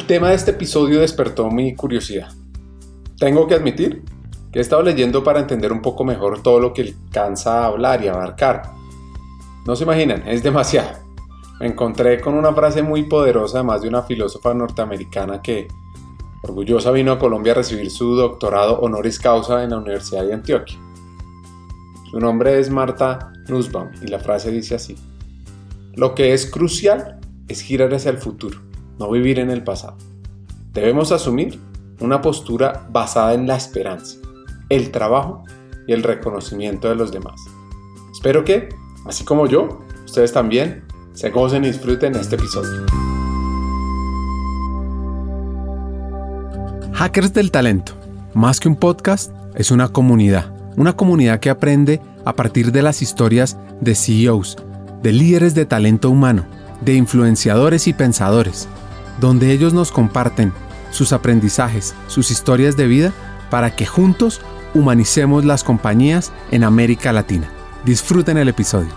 El tema de este episodio despertó mi curiosidad. Tengo que admitir que he estado leyendo para entender un poco mejor todo lo que alcanza a hablar y abarcar. No se imaginan, es demasiado. Me encontré con una frase muy poderosa además de una filósofa norteamericana que orgullosa vino a Colombia a recibir su doctorado honoris causa en la Universidad de Antioquia. Su nombre es Marta Nussbaum y la frase dice así. Lo que es crucial es girar hacia el futuro, no vivir en el pasado. Debemos asumir una postura basada en la esperanza el trabajo y el reconocimiento de los demás. Espero que, así como yo, ustedes también se gocen y disfruten este episodio. Hackers del Talento, más que un podcast, es una comunidad. Una comunidad que aprende a partir de las historias de CEOs, de líderes de talento humano, de influenciadores y pensadores, donde ellos nos comparten sus aprendizajes, sus historias de vida, para que juntos humanicemos las compañías en América Latina. Disfruten el episodio.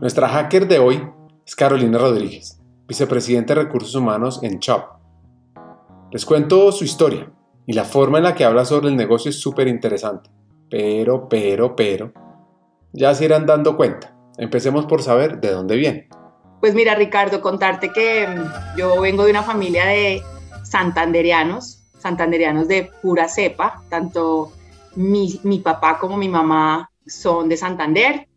Nuestra hacker de hoy es Carolina Rodríguez, vicepresidente de Recursos Humanos en Chop. Les cuento su historia y la forma en la que habla sobre el negocio es súper interesante. Pero, pero, pero, ya se irán dando cuenta. Empecemos por saber de dónde viene. Pues mira, Ricardo, contarte que mm, yo vengo de una familia de santanderianos, santanderianos de pura cepa, tanto mi, mi papá como mi mamá son de Santander.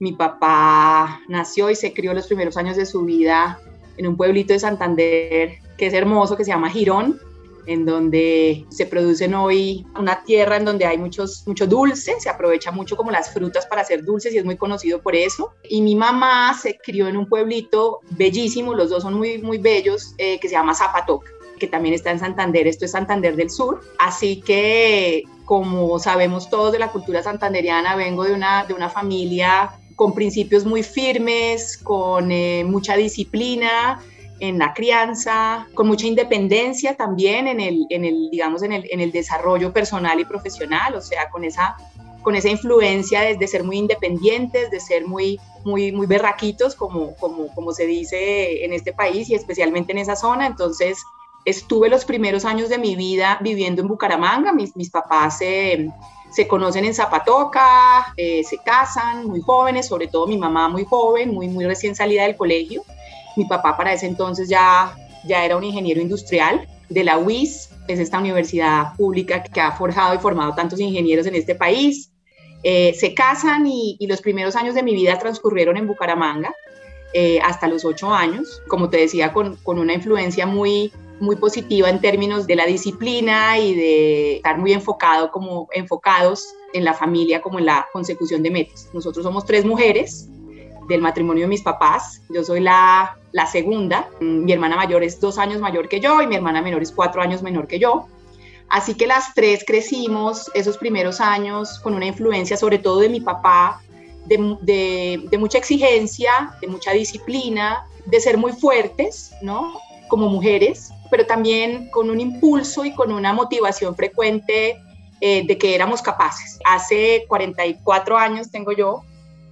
Mi papá nació y se crió los primeros años de su vida en un pueblito de Santander que es hermoso, que se llama Girón, en donde se producen hoy una tierra en donde hay muchos, mucho dulce, se aprovecha mucho como las frutas para hacer dulces y es muy conocido por eso. Y mi mamá se crió en un pueblito bellísimo, los dos son muy, muy bellos, eh, que se llama Zapatoca que también está en Santander, esto es Santander del Sur, así que como sabemos todos de la cultura santanderiana, vengo de una, de una familia con principios muy firmes, con eh, mucha disciplina, en la crianza, con mucha independencia también en el, en el digamos, en el, en el desarrollo personal y profesional, o sea, con esa, con esa influencia de, de, ser muy independientes, de ser muy, muy, muy berraquitos, como, como, como se dice en este país y especialmente en esa zona. Entonces, estuve los primeros años de mi vida viviendo en Bucaramanga, mis, mis papás se, se conocen en Zapatoca, eh, se casan muy jóvenes, sobre todo mi mamá muy joven, muy, muy recién salida del colegio. Mi papá para ese entonces ya, ya era un ingeniero industrial de la UIS, es esta universidad pública que ha forjado y formado tantos ingenieros en este país. Eh, se casan y, los primeros años de mi vida transcurrieron en Bucaramanga eh, hasta los ocho años, como te decía, con, con, una influencia muy, muy positiva en términos de la disciplina y de estar muy enfocado como enfocados en la familia como en la consecución de metas. Nosotros somos tres mujeres, del matrimonio de mis papás. Yo soy la, la segunda. Mi hermana mayor es dos años mayor que yo y mi hermana menor es cuatro años menor que yo. Así que las tres crecimos esos primeros años con una influencia sobre todo de mi papá, de, de, de, mucha exigencia, de mucha disciplina, de ser muy fuertes, ¿no? Como mujeres, pero también con un impulso y con una motivación frecuente eh, de que éramos capaces. Hace 44 años tengo yo,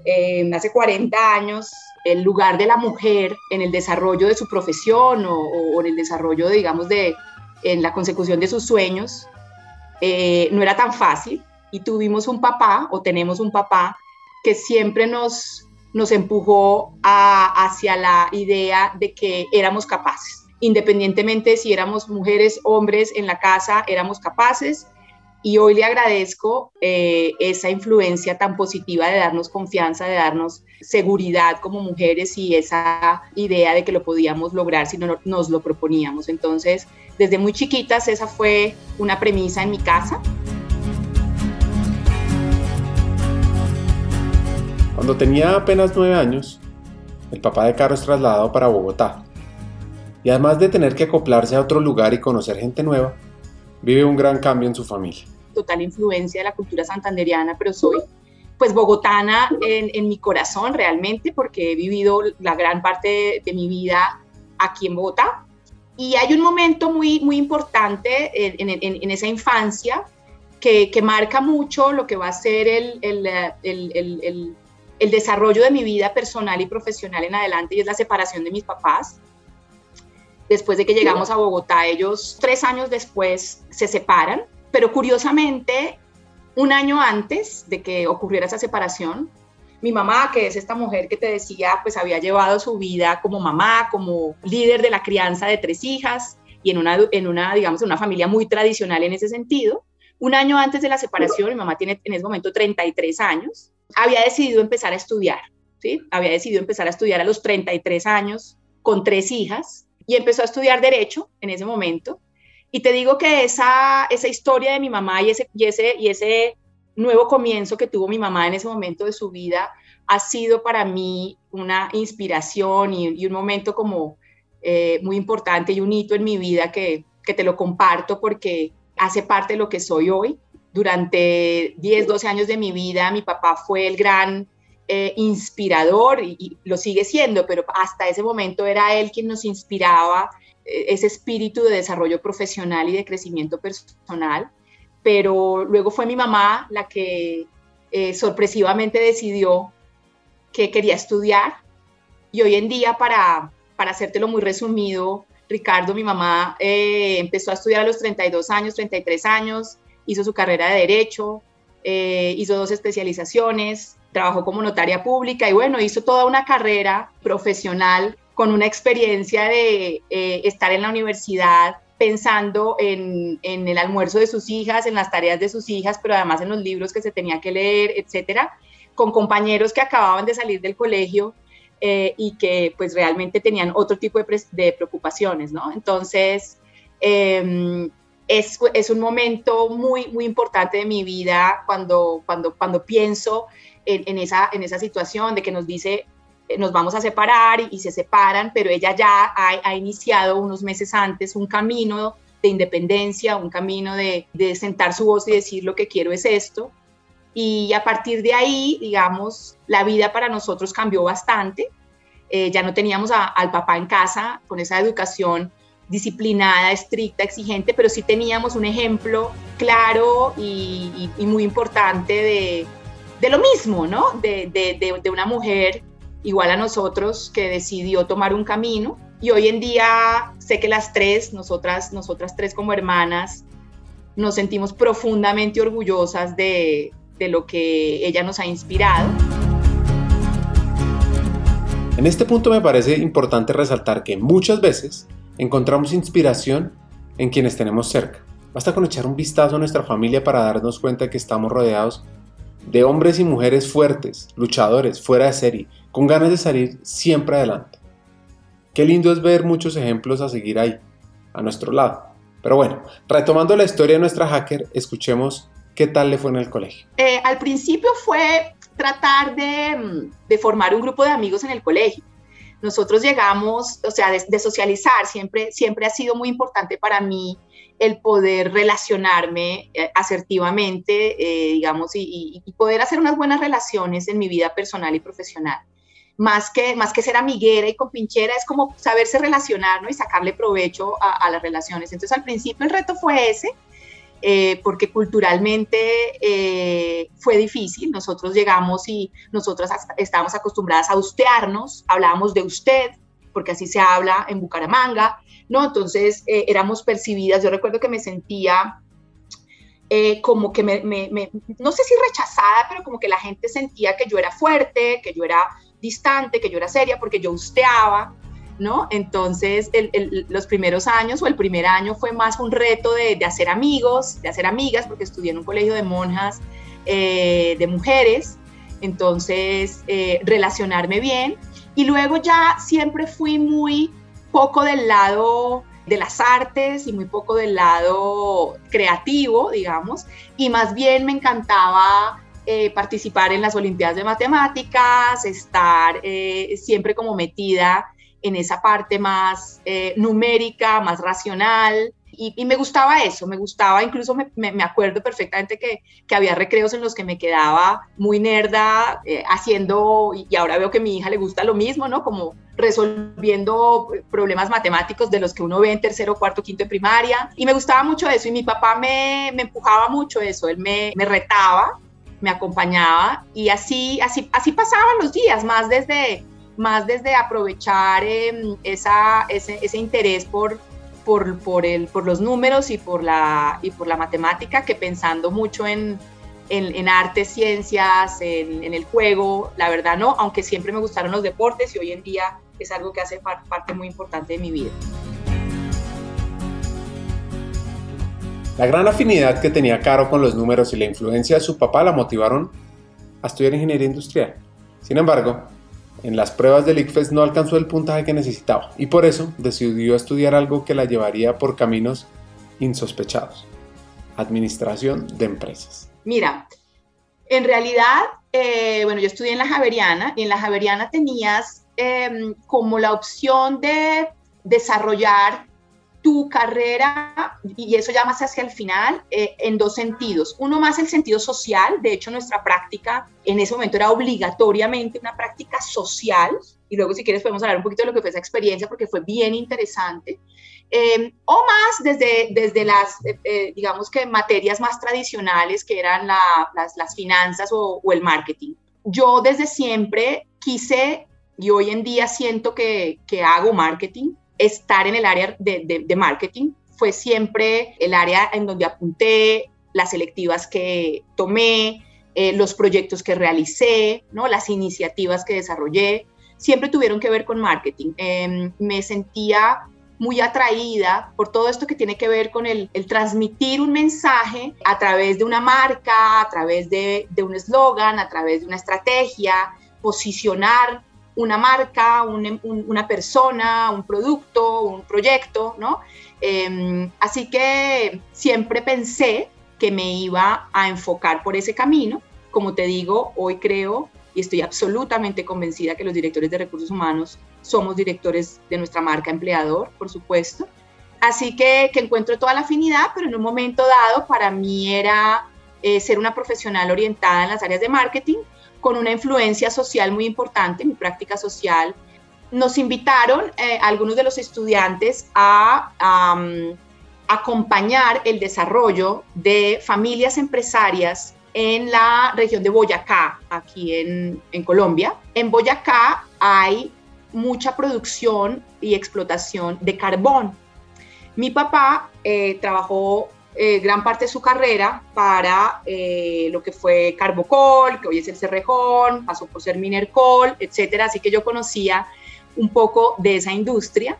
eh, hace 40 años el lugar de la mujer en el desarrollo de su profesión o, en el desarrollo, digamos, de en la consecución de sus sueños, eh, no era tan fácil y tuvimos un papá o tenemos un papá que siempre nos, nos empujó hacia la idea de que éramos capaces. Independientemente si éramos mujeres, hombres en la casa, éramos capaces y hoy le agradezco eh, esa influencia tan positiva de darnos confianza, de darnos seguridad como mujeres y esa idea de que lo podíamos lograr si no nos lo proponíamos. Entonces, desde muy chiquitas esa fue una premisa en mi casa. Cuando tenía apenas nueve años, el papá de Caro es trasladado para Bogotá. Y además de tener que acoplarse a otro lugar y conocer gente nueva, vive un gran cambio en su familia. Total influencia de la cultura santanderiana, pero soy pues bogotana en, en mi corazón realmente porque he vivido la gran parte de, mi vida aquí en Bogotá. Y hay un momento muy, muy importante en, en, esa infancia que, que, marca mucho lo que va a ser el, el, el, el, desarrollo de mi vida personal y profesional en adelante y es la separación de mis papás. Después de que llegamos a Bogotá, ellos tres años después se separan, pero curiosamente, un año antes de que ocurriera esa separación, mi mamá, que es esta mujer que te decía, pues había llevado su vida como mamá, como líder de la crianza de tres hijas y en una, en una digamos, una familia muy tradicional en ese sentido. Un año antes de la separación, mi mamá tiene en ese momento 33 años, había decidido empezar a estudiar, ¿sí? Había decidido empezar a estudiar a los 33 años con tres hijas y empezó a estudiar derecho en ese momento. Y te digo que esa, esa historia de mi mamá y ese, y ese, y ese nuevo comienzo que tuvo mi mamá en ese momento de su vida ha sido para mí una inspiración y, un momento como eh, muy importante y un hito en mi vida que, que te lo comparto porque hace parte de lo que soy hoy. Durante 10, 12 años de mi vida, mi papá fue el gran eh, inspirador y, lo sigue siendo, pero hasta ese momento era él quien nos inspiraba ese espíritu de desarrollo profesional y de crecimiento personal pero luego fue mi mamá la que eh, sorpresivamente decidió que quería estudiar. Y hoy en día, para, para hacértelo muy resumido, Ricardo, mi mamá eh, empezó a estudiar a los 32 años, 33 años, hizo su carrera de derecho, eh, hizo dos especializaciones, trabajó como notaria pública y bueno, hizo toda una carrera profesional con una experiencia de estar en la universidad pensando en, el almuerzo de sus hijas, en las tareas de sus hijas, pero además en los libros que se tenía que leer, etcétera, con compañeros que acababan de salir del colegio eh, y que pues realmente tenían otro tipo de, preocupaciones, ¿no? Entonces, em, es, un momento muy, muy importante de mi vida cuando, cuando, cuando pienso en, en, esa, en esa situación de que nos dice eh, nos vamos a separar y, se separan, pero ella ya ha, iniciado unos meses antes un camino de independencia, un camino de, sentar su voz y decir lo que quiero es esto. Y a partir de ahí, digamos, la vida para nosotros cambió bastante. Eh, ya no teníamos al papá en casa con esa educación disciplinada, estricta, exigente, pero sí teníamos un ejemplo claro y, muy importante de, lo mismo, ¿no? De, de, una mujer igual a nosotros, que decidió tomar un camino. Y hoy en día sé que las tres, nosotras, nosotras tres como hermanas, nos sentimos profundamente orgullosas de, de lo que ella nos ha inspirado. En este punto me parece importante resaltar que muchas veces encontramos inspiración en quienes tenemos cerca. Basta con echar un vistazo a nuestra familia para darnos cuenta que estamos rodeados de hombres y mujeres fuertes, luchadores, fuera de serie, con ganas de salir siempre adelante. Qué lindo es ver muchos ejemplos a seguir ahí, a nuestro lado. Pero bueno, retomando la historia de nuestra hacker, escuchemos qué tal le fue en el colegio. Eh, al principio fue tratar de, de, formar un grupo de amigos en el colegio. Nosotros llegamos, o sea, de, de socializar, siempre, siempre ha sido muy importante para mí el poder relacionarme eh, asertivamente, eh, digamos, y, poder hacer unas buenas relaciones en mi vida personal y profesional. Más que, más que ser amiguera y compinchera, es como saberse relacionar ¿no? y sacarle provecho a, las relaciones. Entonces, al principio el reto fue ese, eh, porque culturalmente fue difícil. Nosotros llegamos y nosotras estábamos acostumbradas a ustearnos, hablábamos de usted, porque así se habla en Bucaramanga, ¿no? Entonces eh, éramos percibidas, yo recuerdo que me sentía eh, como que me, no sé si rechazada, pero como que la gente sentía que yo era fuerte, que yo era distante, que yo era seria, porque yo usteaba, ¿no? Entonces, los primeros años o el primer año fue más un reto de, hacer amigos, de hacer amigas, porque estudié en un colegio de monjas, eh, de mujeres, entonces, relacionarme bien. Y luego ya siempre fui muy poco del lado de las artes y muy poco del lado creativo, digamos, y más bien me encantaba eh, participar en las Olimpiadas de Matemáticas, estar eh, siempre como metida en esa parte más eh, numérica, más racional, Y, me gustaba eso, me gustaba, incluso me, me, acuerdo perfectamente que, que, había recreos en los que me quedaba muy nerda eh, haciendo, y, ahora veo que a mi hija le gusta lo mismo, ¿no? Como resolviendo problemas matemáticos de los que uno ve en tercero, cuarto, quinto de primaria. Y me gustaba mucho eso, y mi papá me, me empujaba mucho eso, él me, me retaba, me acompañaba, y así, así, así pasaban los días, más desde más desde aprovechar em, esa, ese, ese, interés por, por, por, el, por los números y por, la, y por la matemática que pensando mucho en, en, en artes, ciencias, en, en, el juego, la verdad no, aunque siempre me gustaron los deportes y hoy en día es algo que hace parte muy importante de mi vida. La gran afinidad que tenía Caro con los números y la influencia de su papá la motivaron a estudiar ingeniería industrial. Sin embargo, en las pruebas del ICFES no alcanzó el puntaje que necesitaba y por eso decidió estudiar algo que la llevaría por caminos insospechados. Administración de empresas. Mira, en realidad, eh, bueno, yo estudié en la Javeriana y en la Javeriana tenías em, como la opción de desarrollar tu carrera, y eso ya más hacia el final, eh, en dos sentidos. Uno más el sentido social, de hecho nuestra práctica en ese momento era obligatoriamente una práctica social, y luego si quieres podemos hablar un poquito de lo que fue esa experiencia porque fue bien interesante. Eh, o más desde, desde las, eh, digamos que materias más tradicionales que eran las, las, finanzas o, o el marketing. Yo desde siempre quise y hoy en día siento que, que hago marketing estar en el área de, marketing. Fue siempre el área en donde apunté, las selectivas que tomé, eh, los proyectos que realicé, ¿no? las iniciativas que desarrollé, siempre tuvieron que ver con marketing. Em, me sentía muy atraída por todo esto que tiene que ver con el, transmitir un mensaje a través de una marca, a través de, de un eslogan, a través de una estrategia, posicionar una marca, una persona, un producto, un proyecto, ¿no? Em, así que siempre pensé que me iba a enfocar por ese camino. Como te digo, hoy creo y estoy absolutamente convencida que los directores de recursos humanos somos directores de nuestra marca empleador, por supuesto. Así que, que encuentro toda la afinidad, pero en un momento dado para mí era eh, ser una profesional orientada en las áreas de marketing con una influencia social muy importante, mi práctica social. Nos invitaron eh, algunos de los estudiantes a acompañar el desarrollo de familias empresarias en la región de Boyacá, aquí en, en Colombia. En Boyacá hay mucha producción y explotación de carbón. Mi papá eh, trabajó eh, gran parte de su carrera para eh, lo que fue Carbocol, que hoy es el Cerrejón, pasó por ser Minercol, etcétera. Así que yo conocía un poco de esa industria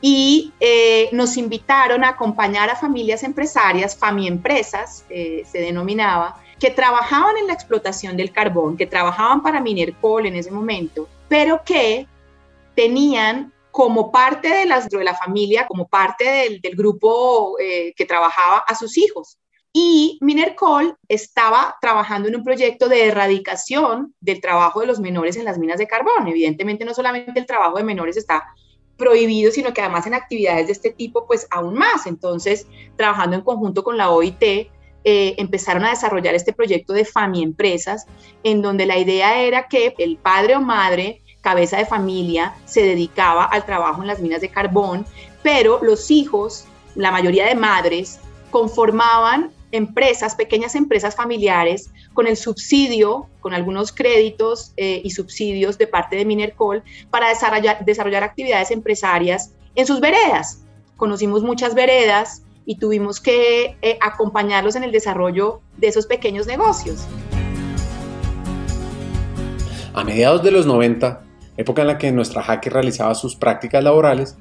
y eh, nos invitaron a acompañar a familias empresarias, Empresas, se denominaba, que trabajaban en la explotación del carbón, que trabajaban para Minercol en ese momento, pero que tenían como parte de, las, de la familia, como parte del, grupo eh, que trabajaba a sus hijos. Y Minercol estaba trabajando en un proyecto de erradicación del trabajo de los menores en las minas de carbón. Evidentemente, no solamente el trabajo de menores está prohibido, sino que además en actividades de este tipo, pues aún más. Entonces, trabajando en conjunto con la OIT, eh, empezaron a desarrollar este proyecto de FAMI Empresas, en donde la idea era que el padre o madre cabeza de familia, se dedicaba al trabajo en las minas de carbón, pero los hijos, la mayoría de madres, conformaban empresas, pequeñas empresas familiares, con el subsidio, con algunos créditos eh, y subsidios de parte de Minercol para desarrollar, actividades empresarias en sus veredas. Conocimos muchas veredas y tuvimos que eh, acompañarlos en el desarrollo de esos pequeños negocios. A mediados de los 90, época en la que nuestra jaque realizaba sus prácticas laborales,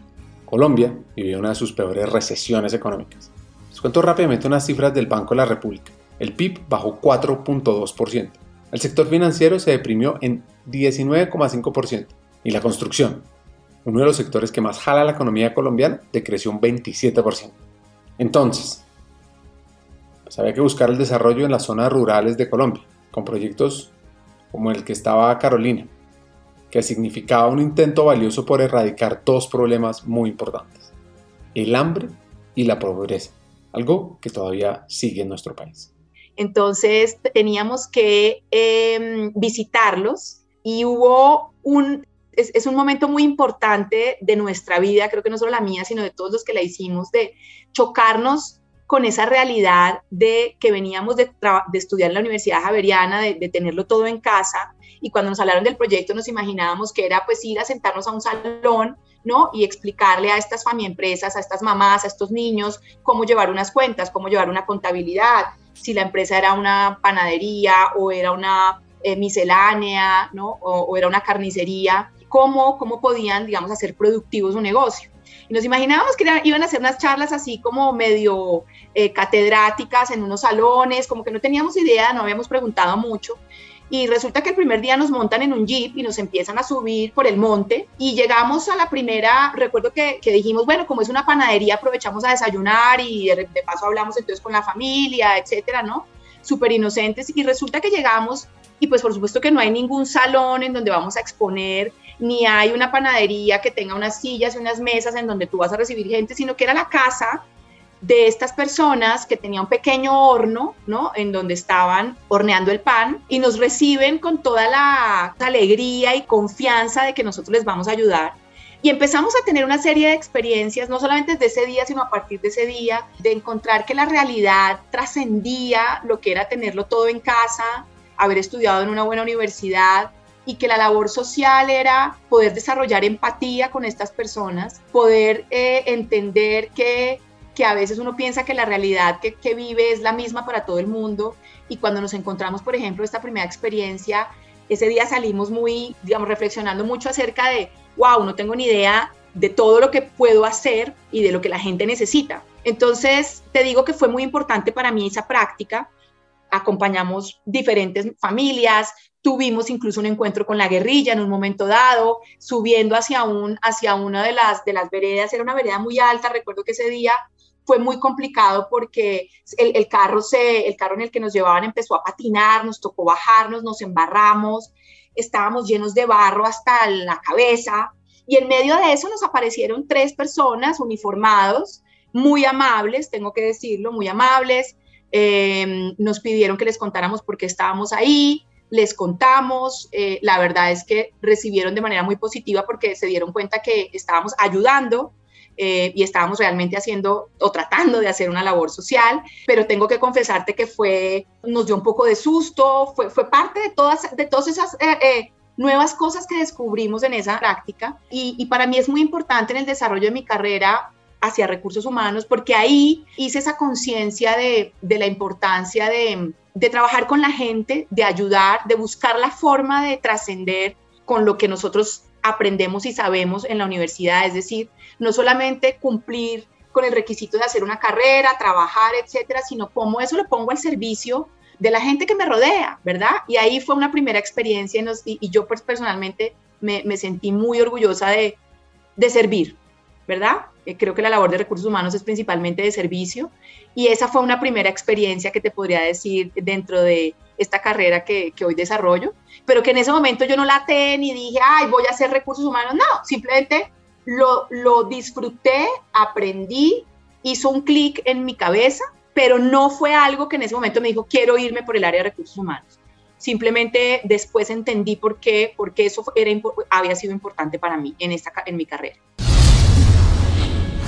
Colombia vivió una de sus peores recesiones económicas. Les cuento rápidamente unas cifras del Banco de la República. El PIB bajó 4.2%. El sector financiero se deprimió en 19,5%. Y la construcción, uno de los sectores que más jala la economía colombiana, decreció un 27%. Entonces, pues había que buscar el desarrollo en las zonas rurales de Colombia, con proyectos como el que estaba Carolina, que significaba un intento valioso por erradicar dos problemas muy importantes, el hambre y la pobreza, algo que todavía sigue en nuestro país. Entonces teníamos que em, visitarlos y hubo un, es, un momento muy importante de nuestra vida, creo que no solo la mía, sino de todos los que la hicimos, de chocarnos con esa realidad de que veníamos de, estudiar en la Universidad Javeriana, de, de, tenerlo todo en casa, y cuando nos hablaron del proyecto nos imaginábamos que era pues ir a sentarnos a un salón, ¿no? Y explicarle a estas empresas, a estas mamás, a estos niños, cómo llevar unas cuentas, cómo llevar una contabilidad, si la empresa era una panadería o era una eh, miscelánea, ¿no? O, era una carnicería, cómo, cómo podían, digamos, hacer productivos su negocio. Y nos imaginábamos que iban a hacer unas charlas así como medio eh, catedráticas en unos salones, como que no teníamos idea, no habíamos preguntado mucho. Y resulta que el primer día nos montan en un jeep y nos empiezan a subir por el monte y llegamos a la primera, recuerdo que, que dijimos, bueno, como es una panadería, aprovechamos a desayunar y de, de paso hablamos entonces con la familia, etcétera, ¿no? Súper inocentes. Y resulta que llegamos y pues por supuesto que no hay ningún salón en donde vamos a exponer, ni hay una panadería que tenga unas sillas y unas mesas en donde tú vas a recibir gente, sino que era la casa de estas personas que tenía un pequeño horno, ¿no? En donde estaban horneando el pan y nos reciben con toda la alegría y confianza de que nosotros les vamos a ayudar. Y empezamos a tener una serie de experiencias, no solamente desde ese día, sino a partir de ese día, de encontrar que la realidad trascendía lo que era tenerlo todo en casa, haber estudiado en una buena universidad y que la labor social era poder desarrollar empatía con estas personas, poder eh, entender que, que, a veces uno piensa que la realidad que, que vive es la misma para todo el mundo. Y cuando nos encontramos, por ejemplo, esta primera experiencia, ese día salimos muy, digamos, reflexionando mucho acerca de, wow, no tengo ni idea de todo lo que puedo hacer y de lo que la gente necesita. Entonces, te digo que fue muy importante para mí esa práctica. Acompañamos diferentes familias, tuvimos incluso un encuentro con la guerrilla en un momento dado, subiendo hacia, un, hacia una de las, de las veredas, era una vereda muy alta, recuerdo que ese día fue muy complicado porque el, carro se, el carro en el que nos llevaban empezó a patinar, nos tocó bajarnos, nos embarramos, estábamos llenos de barro hasta la cabeza y en medio de eso nos aparecieron tres personas uniformados, muy amables, tengo que decirlo, muy amables, Em, nos pidieron que les contáramos por qué estábamos ahí, les contamos, eh, la verdad es que recibieron de manera muy positiva porque se dieron cuenta que estábamos ayudando eh, y estábamos realmente haciendo o tratando de hacer una labor social, pero tengo que confesarte que fue, nos dio un poco de susto, fue, fue parte de todas, de todas esas... Eh, nuevas cosas que descubrimos en esa práctica. Y, y, para mí es muy importante en el desarrollo de mi carrera hacia recursos humanos, porque ahí hice esa conciencia de, la importancia de, trabajar con la gente, de ayudar, de buscar la forma de trascender con lo que nosotros aprendemos y sabemos en la universidad, es decir, no solamente cumplir con el requisito de hacer una carrera, trabajar, etcétera, sino cómo eso lo pongo al servicio de la gente que me rodea, ¿verdad? Y ahí fue una primera experiencia y, yo pues personalmente me, sentí muy orgullosa de, de servir, ¿verdad? Eh, creo que la labor de recursos humanos es principalmente de servicio y esa fue una primera experiencia que te podría decir dentro de esta carrera que, que hoy desarrollo, pero que en ese momento yo no la até ni dije, ay, voy a hacer recursos humanos, no, simplemente lo, lo disfruté, aprendí, hizo un clic en mi cabeza, pero no fue algo que en ese momento me dijo, quiero irme por el área de recursos humanos. Simplemente después entendí por qué, por qué eso era, había sido importante para mí en, esta, en mi carrera.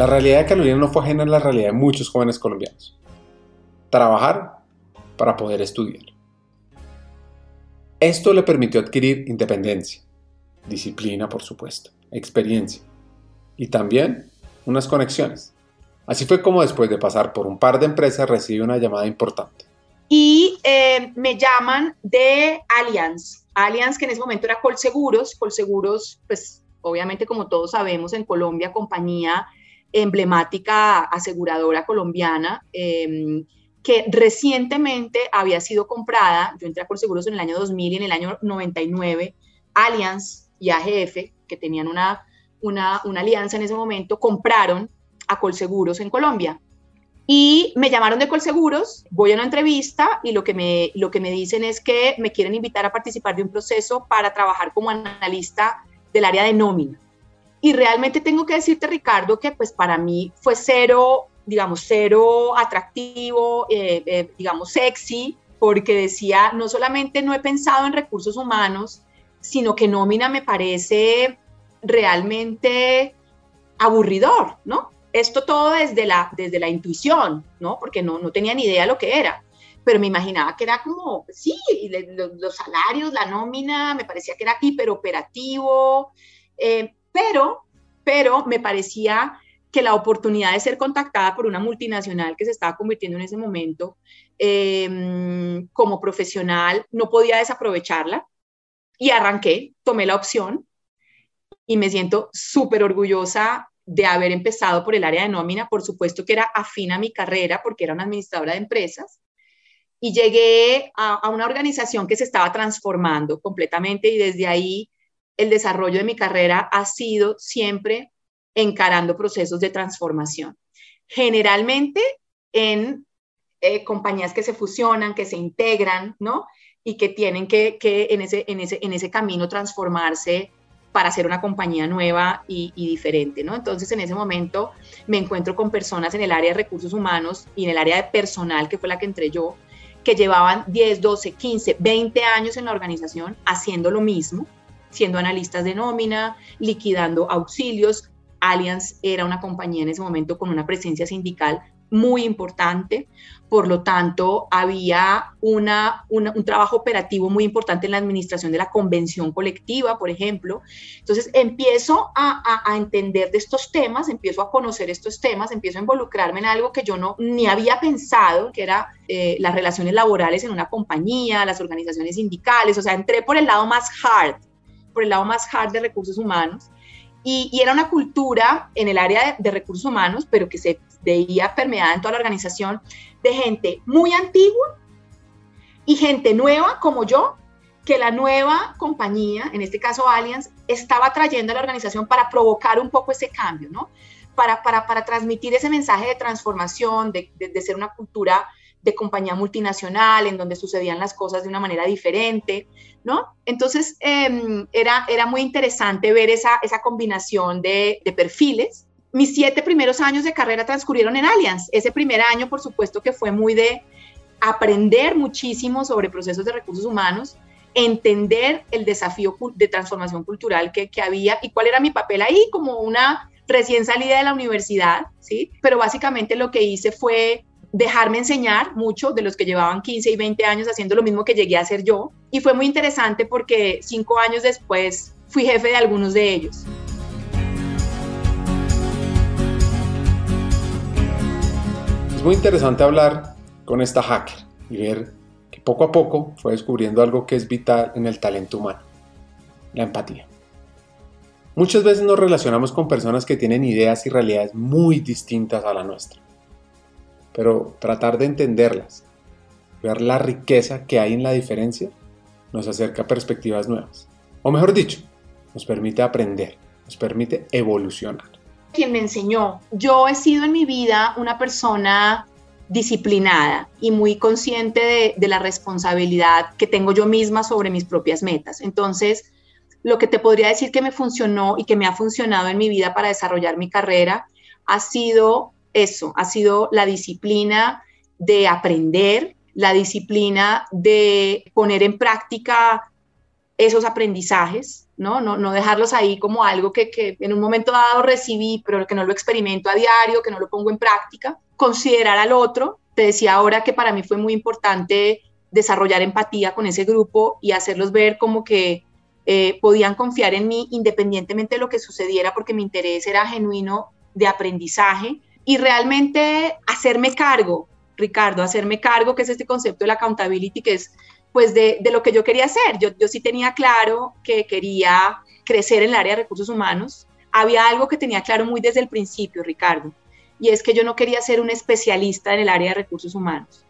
La realidad de Carolina no fue ajena a la realidad de muchos jóvenes colombianos. Trabajar para poder estudiar. Esto le permitió adquirir independencia, disciplina por supuesto, experiencia y también unas conexiones. Así fue como después de pasar por un par de empresas recibe una llamada importante. Y eh, me llaman de Allianz, Allianz, que en ese momento era Colseguros, Colseguros, pues obviamente como todos sabemos en Colombia, compañía emblemática aseguradora colombiana, em, que recientemente había sido comprada, yo entré a Colseguros en el año 2000 y en el año 99, Allianz y AGF, que tenían una, una, una alianza en ese momento, compraron a Colseguros en Colombia. Y me llamaron de Colseguros, voy a una entrevista y lo que, me, lo que me dicen es que me quieren invitar a participar de un proceso para trabajar como analista del área de nómina. Y realmente tengo que decirte, Ricardo, que pues para mí fue cero, digamos, cero atractivo, eh, eh, digamos, sexy, porque decía, no solamente no he pensado en recursos humanos, sino que nómina me parece realmente aburridor, ¿no? Esto todo desde la, desde la intuición, ¿no? Porque no, no tenía ni idea lo que era. Pero me imaginaba que era como, sí, los, salarios, la nómina, me parecía que era hiperoperativo, eh, pero, pero me parecía que la oportunidad de ser contactada por una multinacional que se estaba convirtiendo en ese momento em, como profesional, no podía desaprovecharla. Y arranqué, tomé la opción y me siento súper orgullosa de haber empezado por el área de nómina, por supuesto que era afín a mi carrera porque era una administradora de empresas, y llegué a, una organización que se estaba transformando completamente y desde ahí el desarrollo de mi carrera ha sido siempre encarando procesos de transformación. Generalmente en eh, compañías que se fusionan, que se integran, ¿no? Y que tienen que, en, ese, en, ese, en ese camino transformarse para hacer una compañía nueva y, diferente, ¿no? Entonces, en ese momento me encuentro con personas en el área de recursos humanos y en el área de personal, que fue la que entré yo, que llevaban 10, 12, 15, 20 años en la organización haciendo lo mismo, siendo analistas de nómina, liquidando auxilios. Allianz era una compañía en ese momento con una presencia sindical muy importante, por lo tanto, había una, un trabajo operativo muy importante en la administración de la convención colectiva, por ejemplo. Entonces, empiezo a, a, entender de estos temas, empiezo a conocer estos temas, empiezo a involucrarme en algo que yo no ni había pensado, que era eh, las relaciones laborales en una compañía, las organizaciones sindicales, o sea, entré por el lado más hard, por el lado más hard de recursos humanos. Y, y, era una cultura en el área de, de, recursos humanos, pero que se veía permeada en toda la organización, de gente muy antigua y gente nueva como yo, que la nueva compañía, en este caso Allianz, estaba trayendo a la organización para provocar un poco ese cambio, ¿no? Para, para, para transmitir ese mensaje de transformación, de, de, ser una cultura de compañía multinacional, en donde sucedían las cosas de una manera diferente, ¿no? Entonces, eh, era, era muy interesante ver esa, esa combinación de, de perfiles mis siete primeros años de carrera transcurrieron en Allianz. Ese primer año, por supuesto, que fue muy de aprender muchísimo sobre procesos de recursos humanos, entender el desafío de transformación cultural que, que había y cuál era mi papel ahí como una recién salida de la universidad, ¿sí? Pero básicamente lo que hice fue dejarme enseñar mucho de los que llevaban 15 y 20 años haciendo lo mismo que llegué a hacer yo. Y fue muy interesante porque cinco años después fui jefe de algunos de ellos. Es muy interesante hablar con esta hacker y ver que poco a poco fue descubriendo algo que es vital en el talento humano, la empatía. Muchas veces nos relacionamos con personas que tienen ideas y realidades muy distintas a la nuestra, pero tratar de entenderlas, ver la riqueza que hay en la diferencia, nos acerca a perspectivas nuevas. O mejor dicho, nos permite aprender, nos permite evolucionar quien me enseñó. Yo he sido en mi vida una persona disciplinada y muy consciente de, la responsabilidad que tengo yo misma sobre mis propias metas. Entonces, lo que te podría decir que me funcionó y que me ha funcionado en mi vida para desarrollar mi carrera ha sido eso, ha sido la disciplina de aprender, la disciplina de poner en práctica esos aprendizajes, ¿no? No, no dejarlos ahí como algo que, que, en un momento dado recibí, pero que no lo experimento a diario, que no lo pongo en práctica. Considerar al otro. Te decía ahora que para mí fue muy importante desarrollar empatía con ese grupo y hacerlos ver como que eh, podían confiar en mí independientemente de lo que sucediera, porque mi interés era genuino de aprendizaje y realmente hacerme cargo, Ricardo, hacerme cargo, que es este concepto de la accountability, que es pues de, lo que yo quería hacer. Yo, yo sí tenía claro que quería crecer en el área de recursos humanos. Había algo que tenía claro muy desde el principio, Ricardo, y es que yo no quería ser un especialista en el área de recursos humanos.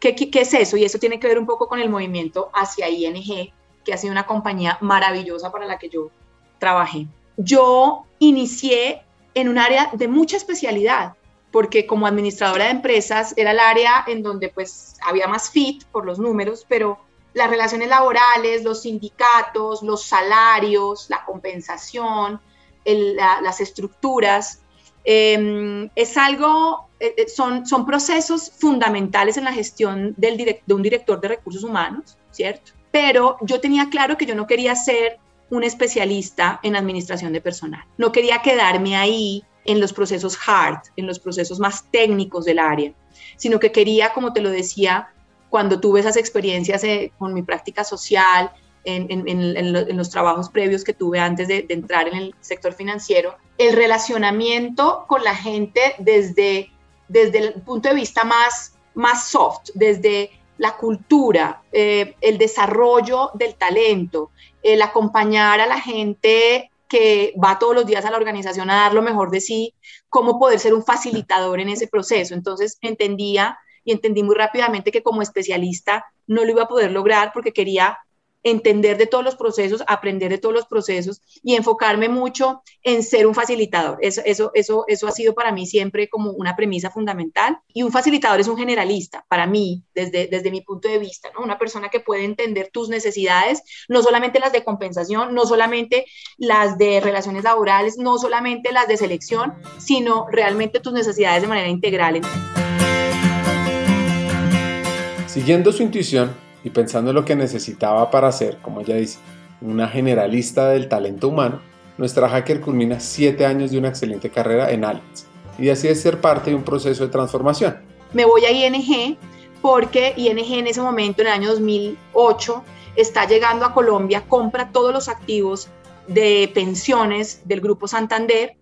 ¿Qué, qué, qué es eso? Y eso tiene que ver un poco con el movimiento hacia ING, que ha sido una compañía maravillosa para la que yo trabajé. Yo inicié en un área de mucha especialidad, porque como administradora de empresas era el área en donde pues había más fit por los números, pero las relaciones laborales, los sindicatos, los salarios, la compensación, las estructuras, eh, es algo, eh, son, son procesos fundamentales en la gestión del direct, de un director de recursos humanos, ¿cierto? Pero yo tenía claro que yo no quería ser un especialista en administración de personal. No quería quedarme ahí en los procesos hard, en los procesos más técnicos del área, sino que quería, como te lo decía, cuando tuve esas experiencias eh, con mi práctica social, en, los trabajos previos que tuve antes de, de, entrar en el sector financiero, el relacionamiento con la gente desde, desde el punto de vista más, más soft, desde la cultura, eh, el desarrollo del talento, el acompañar a la gente que va todos los días a la organización a dar lo mejor de sí, cómo poder ser un facilitador en ese proceso. Entonces entendía y entendí muy rápidamente que como especialista no lo iba a poder lograr porque quería entender de todos los procesos, aprender de todos los procesos y enfocarme mucho en ser un facilitador. Eso, eso, eso, eso ha sido para mí siempre como una premisa fundamental. Y un facilitador es un generalista, para mí, desde, desde mi punto de vista, ¿no? Una persona que puede entender tus necesidades, no solamente las de compensación, no solamente las de relaciones laborales, no solamente las de selección, sino realmente tus necesidades de manera integral. Siguiendo su intuición, y pensando en lo que necesitaba para ser, como ella dice, una generalista del talento humano, nuestra hacker culmina 7 años de una excelente carrera en Allianz y así es ser parte de un proceso de transformación. Me voy a ING porque ING en ese momento, en el año 2008, está llegando a Colombia, compra todos los activos de pensiones del Grupo Santander.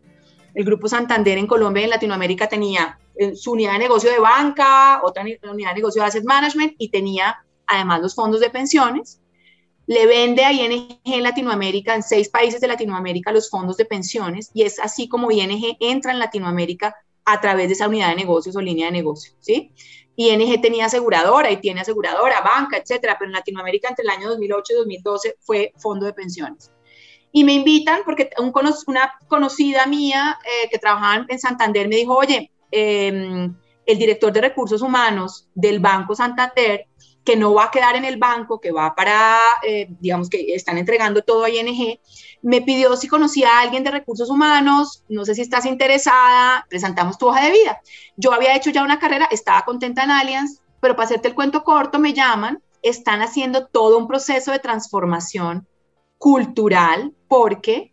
El Grupo Santander en Colombia en Latinoamérica tenía eh, su unidad de negocio de banca, otra unidad de negocio de asset management y tenía además los fondos de pensiones. Le vende a ING en Latinoamérica, en seis países de Latinoamérica, los fondos de pensiones y es así como ING entra en Latinoamérica a través de esa unidad de negocios o línea de negocios, ¿sí? ING tenía aseguradora y tiene aseguradora, banca, etcétera, pero en Latinoamérica entre el año 2008 y 2012 fue fondo de pensiones. Y me invitan porque un, una conocida mía eh, que trabajaba en Santander me dijo, oye, eh, el director de recursos humanos del Banco Santander que no va a quedar en el banco, que va para, eh, digamos que están entregando todo a ING, me pidió si conocía a alguien de recursos humanos, no sé si estás interesada, presentamos tu hoja de vida. Yo había hecho ya una carrera, estaba contenta en Allianz, pero para hacerte el cuento corto, me llaman, están haciendo todo un proceso de transformación cultural, porque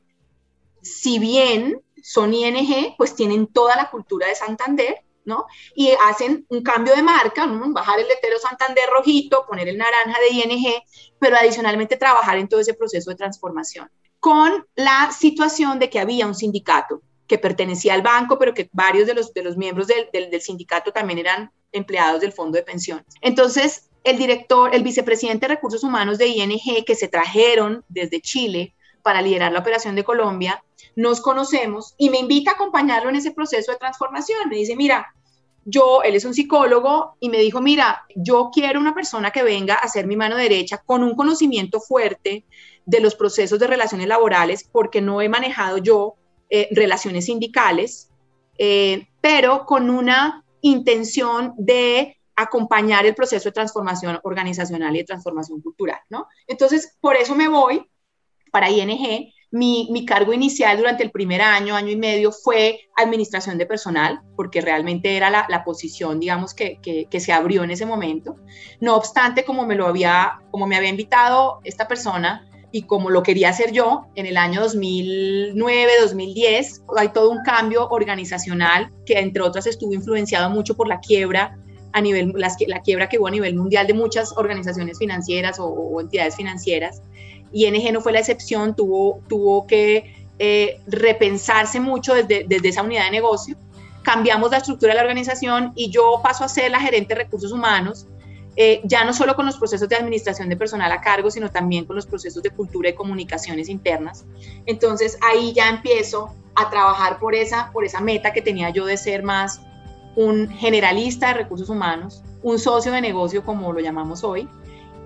si bien son ING, pues tienen toda la cultura de Santander, ¿no? Y hacen un cambio de marca, bajar el letrero Santander rojito, poner el naranja de ING, pero adicionalmente trabajar en todo ese proceso de transformación. Con la situación de que había un sindicato que pertenecía al banco, pero que varios de los, de los miembros del, del, del sindicato también eran empleados del fondo de pensiones. Entonces, el director, el vicepresidente de recursos humanos de ING, que se trajeron desde Chile para liderar la operación de Colombia, nos conocemos y me invita a acompañarlo en ese proceso de transformación. Me dice, mira, yo, él es un psicólogo y me dijo, mira, yo quiero una persona que venga a ser mi mano derecha con un conocimiento fuerte de los procesos de relaciones laborales, porque no he manejado yo eh, relaciones sindicales, eh, pero con una intención de acompañar el proceso de transformación organizacional y de transformación cultural, ¿no? Entonces, por eso me voy para ING mi, cargo inicial durante el primer año, año y medio, fue administración de personal, porque realmente era la, posición, digamos, que, se abrió en ese momento. No obstante, como me lo había, como me había invitado esta persona y como lo quería hacer yo, en el año 2009, 2010, hay todo un cambio organizacional que, entre otras, estuvo influenciado mucho por la quiebra a nivel, la, quiebra que hubo a nivel mundial de muchas organizaciones financieras o entidades financieras. ING no fue la excepción, tuvo, tuvo que eh, repensarse mucho desde, desde esa unidad de negocio. Cambiamos la estructura de la organización y yo paso a ser la gerente de recursos humanos eh, ya no solo con los procesos de administración de personal a cargo, sino también con los procesos de cultura y comunicaciones internas. Entonces ahí ya empiezo a trabajar por esa, por esa meta que tenía yo de ser más un generalista de recursos humanos, un socio de negocio como lo llamamos hoy,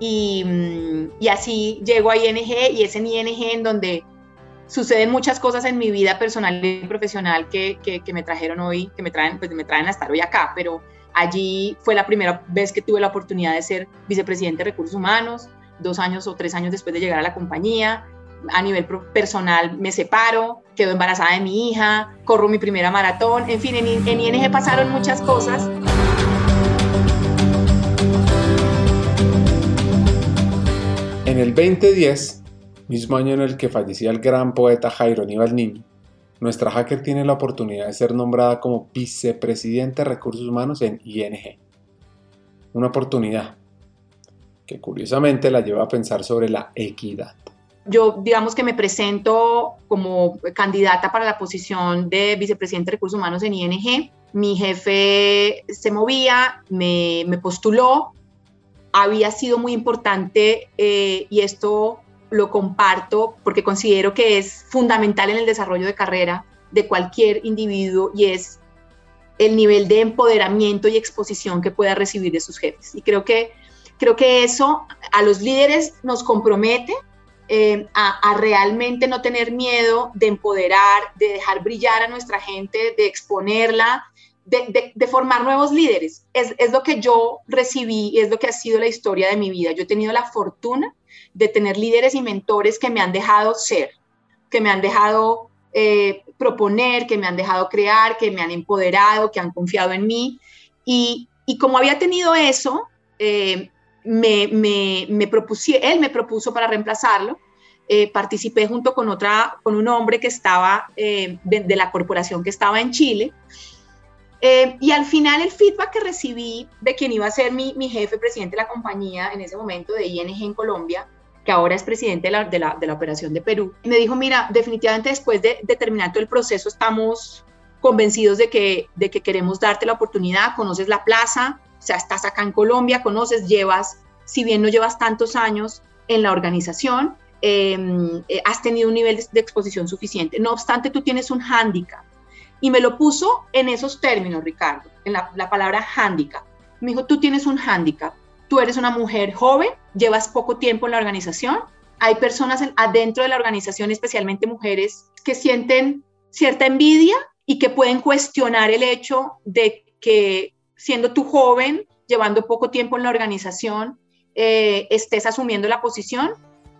y, mm, y así llego a ING y es en ING en donde suceden muchas cosas en mi vida personal y profesional que, que, me trajeron hoy, que me traen, pues me traen a estar hoy acá, pero allí fue la primera vez que tuve la oportunidad de ser vicepresidente de recursos humanos, dos años o tres años después de llegar a la compañía. A nivel personal me separo, quedo embarazada de mi hija, corro mi primera maratón, en fin, en, en ING pasaron muchas cosas. En el 2010 mismo año en el que fallecía el gran poeta Jairo Aníbal Niño, nuestra hacker tiene la oportunidad de ser nombrada como vicepresidente de recursos humanos en ING. Una oportunidad que curiosamente la lleva a pensar sobre la equidad. Yo digamos que me presento como candidata para la posición de vicepresidente de recursos humanos en ING. Mi jefe se movía, me, postuló, había sido muy importante eh, y esto lo comparto porque considero que es fundamental en el desarrollo de carrera de cualquier individuo y es el nivel de empoderamiento y exposición que pueda recibir de sus jefes. Y creo que, creo que eso a los líderes nos compromete eh, a, realmente no tener miedo de empoderar, de dejar brillar a nuestra gente, de exponerla, de, de, formar nuevos líderes. Es, es, lo que yo recibí y es lo que ha sido la historia de mi vida. Yo he tenido la fortuna de tener líderes y mentores que me han dejado ser, que me han dejado eh, proponer, que me han dejado crear, que me han empoderado, que han confiado en mí. Y, como había tenido eso, eh, me, me, me él me propuso para reemplazarlo. Eh, participé junto con, otra, con un hombre que estaba de, la corporación que estaba en Chile. Y al final el feedback que recibí de quien iba a ser mi, mi, jefe, presidente de la compañía en ese momento de ING en Colombia, que ahora es presidente de la, de la, de la operación de Perú, me dijo, mira, definitivamente después de, de, terminar todo el proceso estamos convencidos de que, de que queremos darte la oportunidad, conoces la plaza, o sea, estás acá en Colombia, conoces, llevas, si bien no llevas tantos años en la organización, em, eh, has tenido un nivel de, exposición suficiente. No obstante, tú tienes un hándicap. Y me lo puso en esos términos, Ricardo, en la, la palabra hándicap. Me dijo, tú tienes un hándicap tú eres una mujer joven, llevas poco tiempo en la organización, hay personas adentro de la organización, especialmente mujeres, que sienten cierta envidia y que pueden cuestionar el hecho de que siendo tú joven, llevando poco tiempo en la organización, eh, estés asumiendo la posición.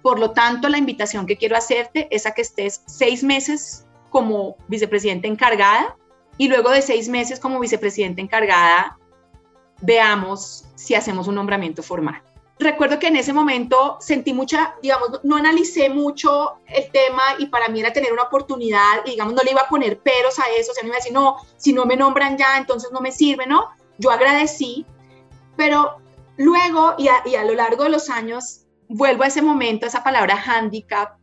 Por lo tanto, la invitación que quiero hacerte es a que estés seis meses como vicepresidenta encargada y luego de seis meses como vicepresidenta encargada veamos si hacemos un nombramiento formal. Recuerdo que en ese momento sentí mucha, digamos, no analicé mucho el tema y para mí era tener una oportunidad, y digamos, no le iba a poner peros a eso, o sea, no iba a decir, no, si no me nombran ya, entonces no me sirve, ¿no? Yo agradecí, pero luego y a, y a lo largo de los años vuelvo a ese momento, a esa palabra handicap,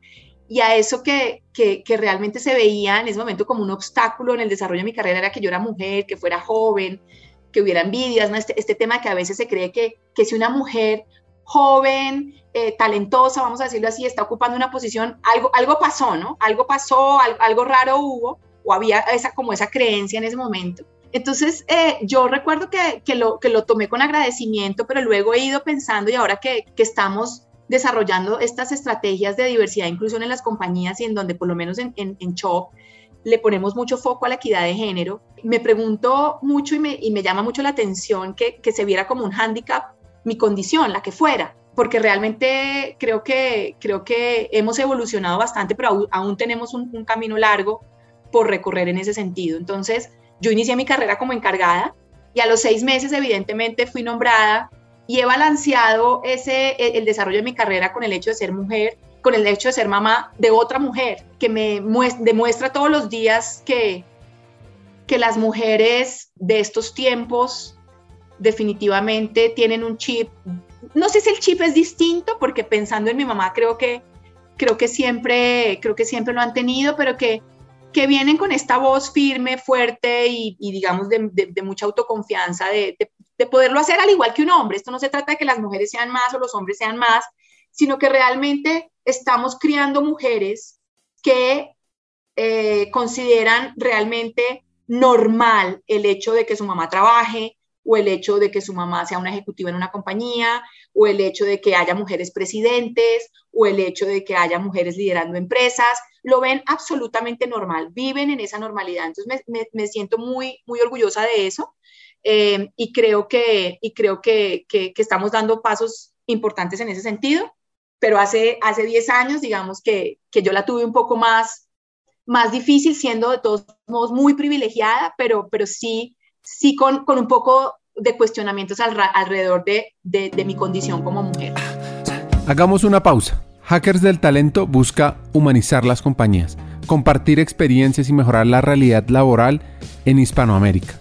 y a eso que, que, realmente se veía en ese momento como un obstáculo en el desarrollo de mi carrera, era que yo era mujer, que fuera joven, que hubiera envidias, ¿no? este, este tema que a veces se cree que, que si una mujer joven, eh, talentosa, vamos a decirlo así, está ocupando una posición, algo, algo pasó, ¿no? Algo pasó, algo, raro hubo, o había esa, como esa creencia en ese momento. Entonces, eh, yo recuerdo que, que, lo, que lo tomé con agradecimiento, pero luego he ido pensando y ahora que, que estamos desarrollando estas estrategias de diversidad e inclusión en las compañías y en donde por lo menos en, en, en CHOP le ponemos mucho foco a la equidad de género. Me pregunto mucho y me, y me llama mucho la atención que, que, se viera como un hándicap mi condición, la que fuera, porque realmente creo que, creo que hemos evolucionado bastante, pero aún, tenemos un, un, camino largo por recorrer en ese sentido. Entonces, yo inicié mi carrera como encargada y a los seis meses, evidentemente, fui nombrada y he balanceado ese, el desarrollo de mi carrera con el hecho de ser mujer con el hecho de ser mamá de otra mujer, que me demuestra todos los días que, que las mujeres de estos tiempos definitivamente tienen un chip. No sé si el chip es distinto, porque pensando en mi mamá creo que, creo que, siempre, creo que siempre lo han tenido, pero que, que vienen con esta voz firme, fuerte y, digamos de, mucha autoconfianza, de, de poderlo hacer al igual que un hombre. Esto no se trata de que las mujeres sean más o los hombres sean más, sino que realmente estamos criando mujeres que eh, consideran realmente normal el hecho de que su mamá trabaje o el hecho de que su mamá sea una ejecutiva en una compañía o el hecho de que haya mujeres presidentes o el hecho de que haya mujeres liderando empresas. Lo ven absolutamente normal, viven en esa normalidad. Entonces me, siento muy, muy orgullosa de eso eh, y creo, que, y creo que, que, estamos dando pasos importantes en ese sentido, pero hace, hace 10 años, digamos que, que yo la tuve un poco más, más difícil, siendo de todos modos muy privilegiada, pero, pero sí, sí con, con un poco de cuestionamientos alrededor de, de, de mi condición como mujer. Hagamos una pausa. Hackers del Talento busca humanizar las compañías, compartir experiencias y mejorar la realidad laboral en Hispanoamérica.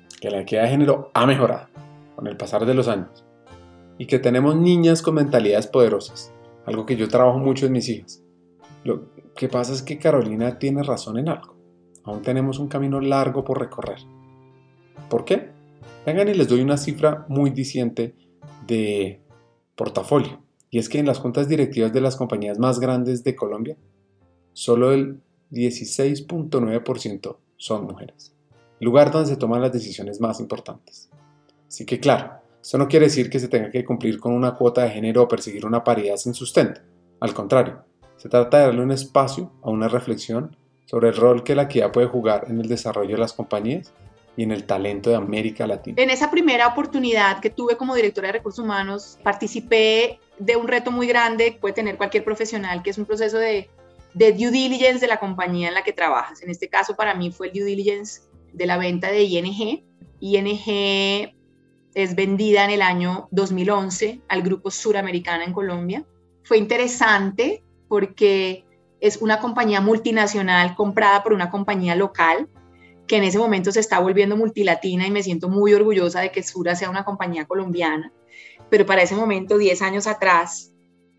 que la equidad de género ha mejorado con el pasar de los años y que tenemos niñas con mentalidades poderosas, algo que yo trabajo mucho en mis hijas. Lo que pasa es que Carolina tiene razón en algo. Aún tenemos un camino largo por recorrer. ¿Por qué? Vengan y les doy una cifra muy diciente de portafolio. Y es que en las juntas directivas de las compañías más grandes de Colombia, solo el 16.9% son mujeres lugar donde se toman las decisiones más importantes. Así que claro, esto no quiere decir que se tenga que cumplir con una cuota de género o perseguir una paridad sin sustento. Al contrario, se trata de darle un espacio a una reflexión sobre el rol que la equidad puede jugar en el desarrollo de las compañías y en el talento de América Latina. En esa primera oportunidad que tuve como directora de recursos humanos, participé de un reto muy grande que puede tener cualquier profesional, que es un proceso de, de due diligence de la compañía en la que trabajas. En este caso, para mí fue el due diligence de la venta de ING. ING es vendida en el año 2011 al grupo suramericana en Colombia. Fue interesante porque es una compañía multinacional comprada por una compañía local que en ese momento se está volviendo multilatina y me siento muy orgullosa de que Sura sea una compañía colombiana. Pero para ese momento, 10 años atrás,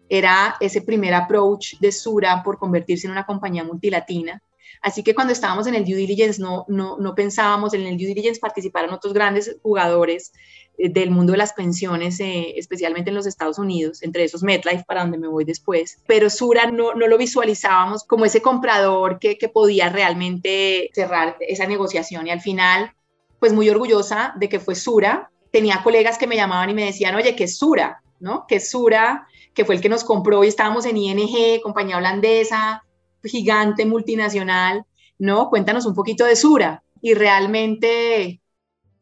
era ese primer approach de Sura por convertirse en una compañía multilatina Así que cuando estábamos en el due diligence no, no, no pensábamos en el due diligence participaron otros grandes jugadores eh, del mundo de las pensiones, eh, especialmente en los Estados Unidos, entre esos MetLife, para donde me voy después. Pero Sura no, no lo visualizábamos como ese comprador que, que podía realmente cerrar esa negociación. Y al final, pues muy orgullosa de que fue Sura. Tenía colegas que me llamaban y me decían, oye, ¿qué es Sura? ¿No? ¿Qué es Sura? Que fue el que nos compró y estábamos en ING, compañía holandesa, gigante multinacional, ¿no? Cuéntanos un poquito de Sura y realmente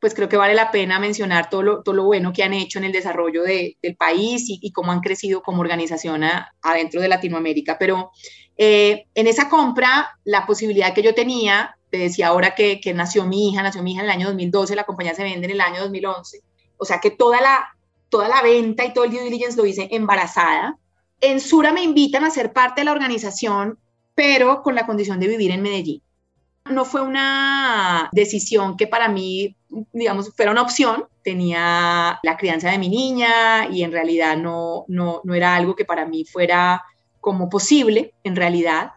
pues creo que vale la pena mencionar todo lo, todo bueno que han hecho en el desarrollo del país y, cómo han crecido como organización adentro de Latinoamérica. Pero eh, en esa compra, la posibilidad que yo tenía, te decía ahora que, que, nació mi hija, nació mi hija en el año 2012, la compañía se vende en el año 2011, o sea que toda la, toda la venta y todo el due diligence lo hice embarazada. En Sura me invitan a ser parte de la organización pero con la condición de vivir en Medellín. No fue una decisión que para mí, digamos, fuera una opción. Tenía la crianza de mi niña y en realidad no, no, no era algo que para mí fuera como posible, en realidad.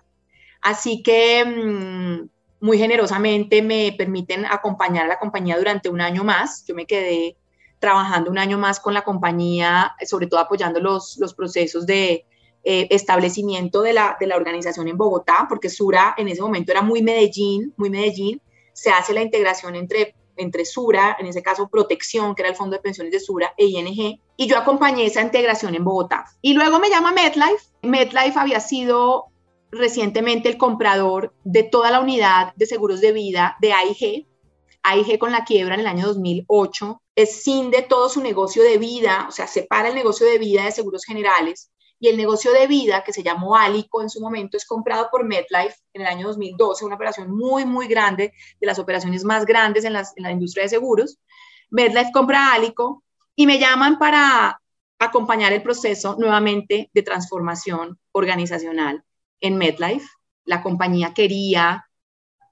Así que mm, muy generosamente me permiten acompañar a la compañía durante un año más. Yo me quedé trabajando un año más con la compañía, sobre todo apoyando los, los procesos de eh, establecimiento de la, de la organización en Bogotá, porque Sura en ese momento era muy Medellín, muy Medellín, se hace la integración entre, entre Sura, en ese caso Protección, que era el Fondo de Pensiones de Sura, e ING, y yo acompañé esa integración en Bogotá. Y luego me llama MetLife. MetLife había sido recientemente el comprador de toda la unidad de seguros de vida de AIG, AIG con la quiebra en el año 2008, escinde todo su negocio de vida, o sea, separa el negocio de vida de seguros generales y el negocio de vida, que se llamó Alico en su momento, es comprado por MetLife en el año 2012, una operación muy, muy grande, de las operaciones más grandes en, la industria de seguros. MetLife compra Alico y me llaman para acompañar el proceso nuevamente de transformación organizacional en MedLife. La compañía quería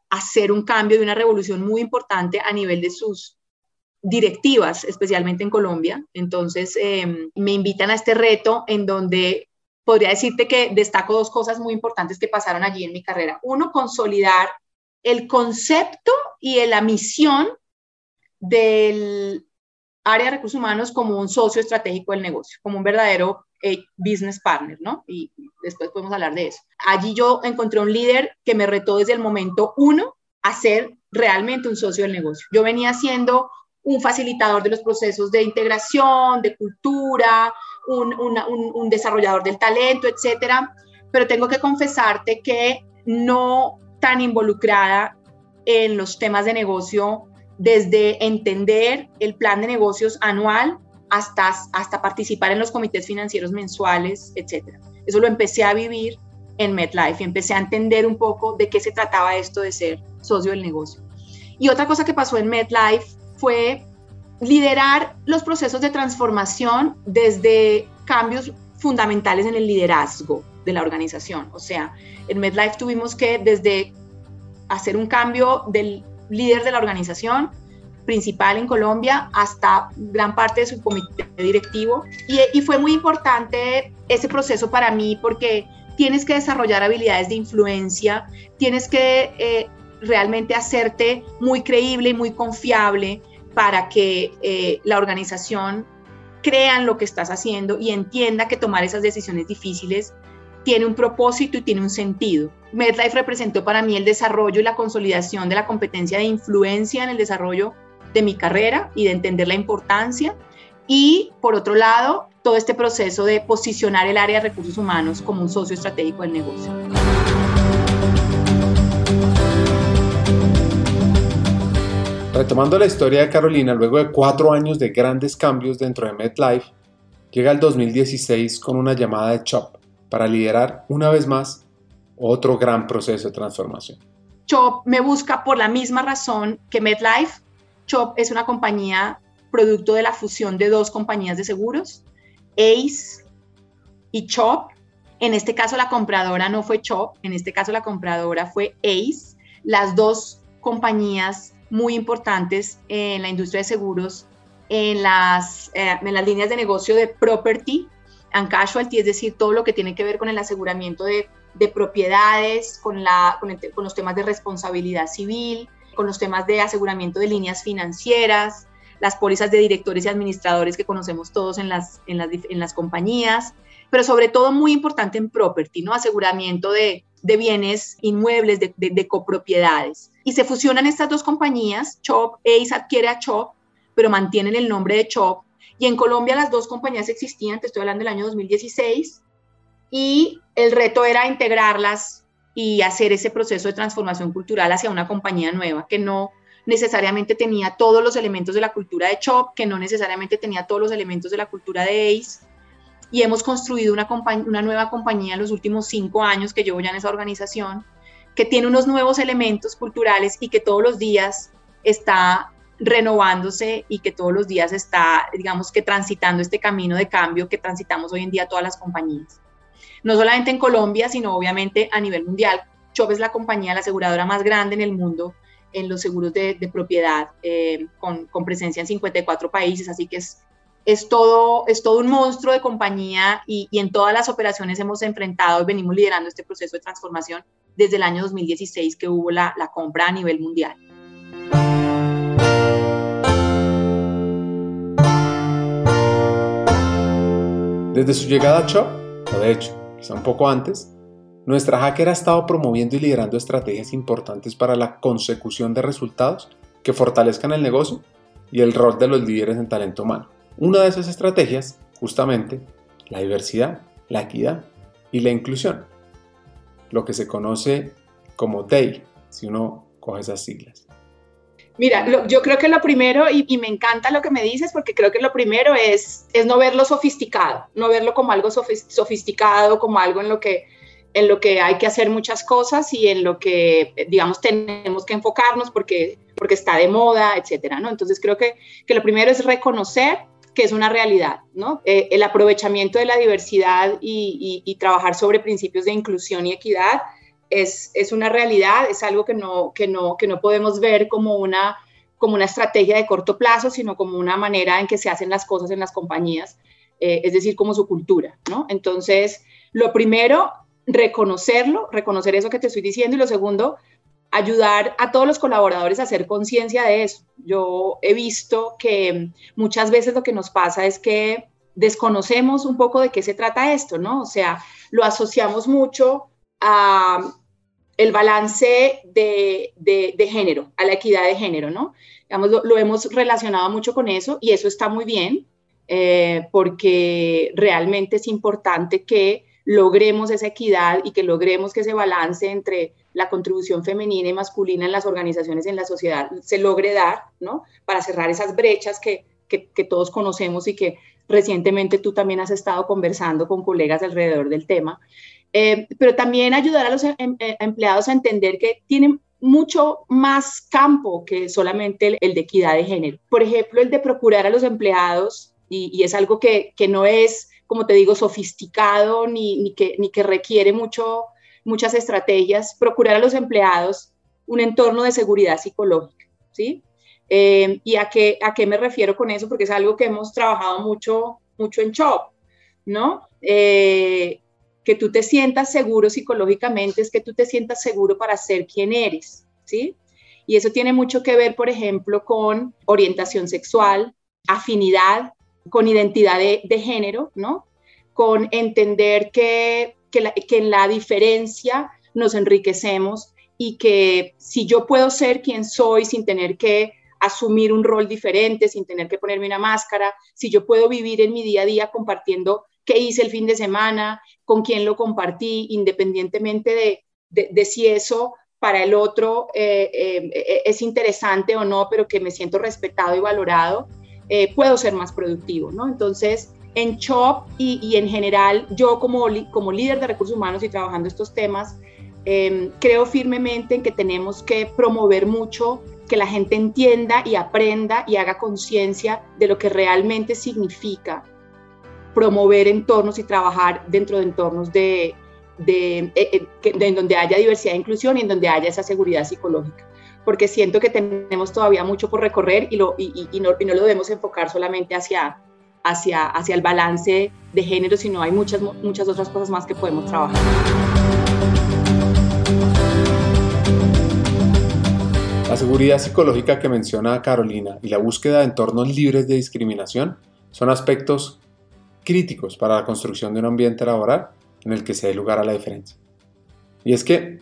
hacer un cambio de una revolución muy importante a nivel de sus directivas, especialmente en Colombia. Entonces, em, me invitan a este reto en donde podría decirte que destaco dos cosas muy importantes que pasaron allí en mi carrera. Uno, consolidar el concepto y la misión del área de recursos humanos como un socio estratégico del negocio, como un verdadero eh, business partner, ¿no? Y después podemos hablar de eso. Allí yo encontré un líder que me retó desde el momento uno a ser realmente un socio del negocio. Yo venía siendo un facilitador de los procesos de integración, de cultura, un, un desarrollador del talento, etcétera, pero tengo que confesarte que no tan involucrada en los temas de negocio desde entender el plan de negocios anual hasta, hasta participar en los comités financieros mensuales, etc. Eso lo empecé a vivir en MetLife y empecé a entender un poco de qué se trataba esto de ser socio del negocio. Y otra cosa que pasó en MetLife fue liderar los procesos de transformación desde cambios fundamentales en el liderazgo de la organización. O sea, en MedLife tuvimos que desde hacer un cambio del líder de la organización principal en Colombia hasta gran parte de su comité directivo. Y, fue muy importante ese proceso para mí porque tienes que desarrollar habilidades de influencia, tienes que eh, realmente hacerte muy creíble y muy confiable para que eh, la organización crea en lo que estás haciendo y entienda que tomar esas decisiones difíciles tiene un propósito y tiene un sentido. MedLife representó para mí el desarrollo y la consolidación de la competencia de influencia en el desarrollo de mi carrera y de entender la importancia. Y por otro lado, todo este proceso de posicionar el área de recursos humanos como un socio estratégico del negocio. Retomando la historia de Carolina, luego de cuatro años de grandes cambios dentro de MedLife, llega el 2016 con una llamada de CHOP para liderar una vez más otro gran proceso de transformación. CHOP me busca por la misma razón que MedLife. CHOP es una compañía producto de la fusión de dos compañías de seguros, ACE y CHOP. En este caso la compradora no fue CHOP, en este caso la compradora fue ACE. Las dos compañías muy importantes en la industria de seguros, en las, eh, en las líneas de negocio de property and casualty, es decir, todo lo que tiene que ver con el aseguramiento de, de propiedades, con, la, con, con, los temas de responsabilidad civil, con los temas de aseguramiento de líneas financieras, las pólizas de directores y administradores que conocemos todos en las, en las, en las compañías, pero sobre todo muy importante en property, ¿no? Aseguramiento de, de bienes inmuebles, de, de, copropiedades. Y se fusionan estas dos compañías, Chop, Ace adquiere a Chop, pero mantienen el nombre de Chop. Y en Colombia las dos compañías existían, te estoy hablando del año 2016, y el reto era integrarlas y hacer ese proceso de transformación cultural hacia una compañía nueva que no necesariamente tenía todos los elementos de la cultura de Chop, que no necesariamente tenía todos los elementos de la cultura de Ace, y hemos construido una, una nueva compañía en los últimos cinco años que llevo ya en esa organización, que tiene unos nuevos elementos culturales y que todos los días está renovándose y que todos los días está, digamos que transitando este camino de cambio que transitamos hoy en día todas las compañías. No solamente en Colombia, sino obviamente a nivel mundial. Chop es la compañía, la aseguradora más grande en el mundo en los seguros de, propiedad, eh, con, con, presencia en 54 países, así que es es todo, un monstruo de compañía y, en todas las operaciones hemos enfrentado y venimos liderando este proceso de transformación desde el año 2016 que hubo la, la compra a nivel mundial. Desde su llegada a Chop, o de hecho, quizá un poco antes, nuestra hacker ha estado promoviendo y liderando estrategias importantes para la consecución de resultados que fortalezcan el negocio y el rol de los líderes en talento humano. Una de esas estrategias, justamente, la diversidad, la equidad y la inclusión, lo que se conoce como DAY, si uno coge esas siglas. Mira, yo creo que lo primero, y, me encanta lo que me dices, porque creo que lo primero es, es no verlo sofisticado, no verlo como algo sofisticado, como algo en lo que en lo que hay que hacer muchas cosas y en lo que, digamos, tenemos que enfocarnos porque, porque está de moda, etcétera, ¿no? Entonces creo que, que lo primero es reconocer que es una realidad, ¿no? Eh, el aprovechamiento de la diversidad y, trabajar sobre principios de inclusión y equidad es, es una realidad, es algo que no, que, no, que no podemos ver como una, como una estrategia de corto plazo, sino como una manera en que se hacen las cosas en las compañías, eh, es decir, como su cultura, ¿no? Entonces, lo primero, reconocerlo, reconocer eso que te estoy diciendo, y lo segundo, ayudar a todos los colaboradores a hacer conciencia de eso. Yo he visto que muchas veces lo que nos pasa es que desconocemos un poco de qué se trata esto, ¿no? O sea, lo asociamos mucho a el balance de, género, a la equidad de género, ¿no? Digamos, lo, hemos relacionado mucho con eso y eso está muy bien eh, porque realmente es importante que logremos esa equidad y que logremos que ese balance entre la contribución femenina y masculina en las organizaciones, en la sociedad, se logre dar, ¿no? Para cerrar esas brechas que, que, todos conocemos y que recientemente tú también has estado conversando con colegas alrededor del tema. Eh, pero también ayudar a los em, em, empleados a entender que tienen mucho más campo que solamente el, de equidad de género. Por ejemplo, el de procurar a los empleados, y, y es algo que, que, no es, como te digo, sofisticado ni, ni, que, ni que requiere mucho muchas estrategias, procurar a los empleados un entorno de seguridad psicológica, ¿sí? Eh, ¿Y a qué, a qué me refiero con eso? Porque es algo que hemos trabajado mucho, mucho en CHOP, ¿no? Eh, que tú te sientas seguro psicológicamente es que tú te sientas seguro para ser quien eres, ¿sí? Y eso tiene mucho que ver, por ejemplo, con orientación sexual, afinidad, con identidad de, de género, ¿no? Con entender que que, en la diferencia nos enriquecemos y que si yo puedo ser quien soy sin tener que asumir un rol diferente, sin tener que ponerme una máscara, si yo puedo vivir en mi día a día compartiendo qué hice el fin de semana, con quién lo compartí, independientemente de, si eso para el otro eh, eh, es interesante o no, pero que me siento respetado y valorado, eh, puedo ser más productivo, ¿no? Entonces, en CHOP y, en general, yo como, como líder de recursos humanos y trabajando estos temas, em, creo firmemente en que tenemos que promover mucho que la gente entienda y aprenda y haga conciencia de lo que realmente significa promover entornos y trabajar dentro de entornos de, de, eh, eh, en donde haya diversidad e inclusión y en donde haya esa seguridad psicológica. Porque siento que tenemos todavía mucho por recorrer y, no, y no lo debemos enfocar solamente hacia, hacia, hacia el balance de género, sino hay muchas, muchas otras cosas más que podemos trabajar. La seguridad psicológica que menciona Carolina y la búsqueda de entornos libres de discriminación son aspectos críticos para la construcción de un ambiente laboral en el que se dé lugar a la diferencia. Y es que,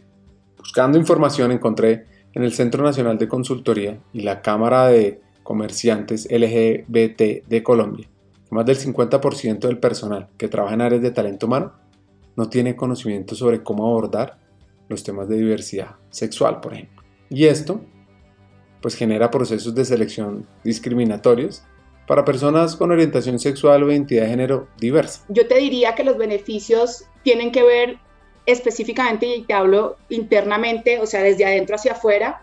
buscando información, encontré en el Centro Nacional de Consultoría y la Cámara de Comerciantes LGBT de Colombia más del 50% del personal que trabaja en áreas de talento humano no tiene conocimiento sobre cómo abordar los temas de diversidad sexual, por ejemplo. Y esto pues genera procesos de selección discriminatorios para personas con orientación sexual o identidad de género diversa. Yo te diría que los beneficios tienen que ver específicamente, y te hablo internamente, o sea, desde adentro hacia afuera,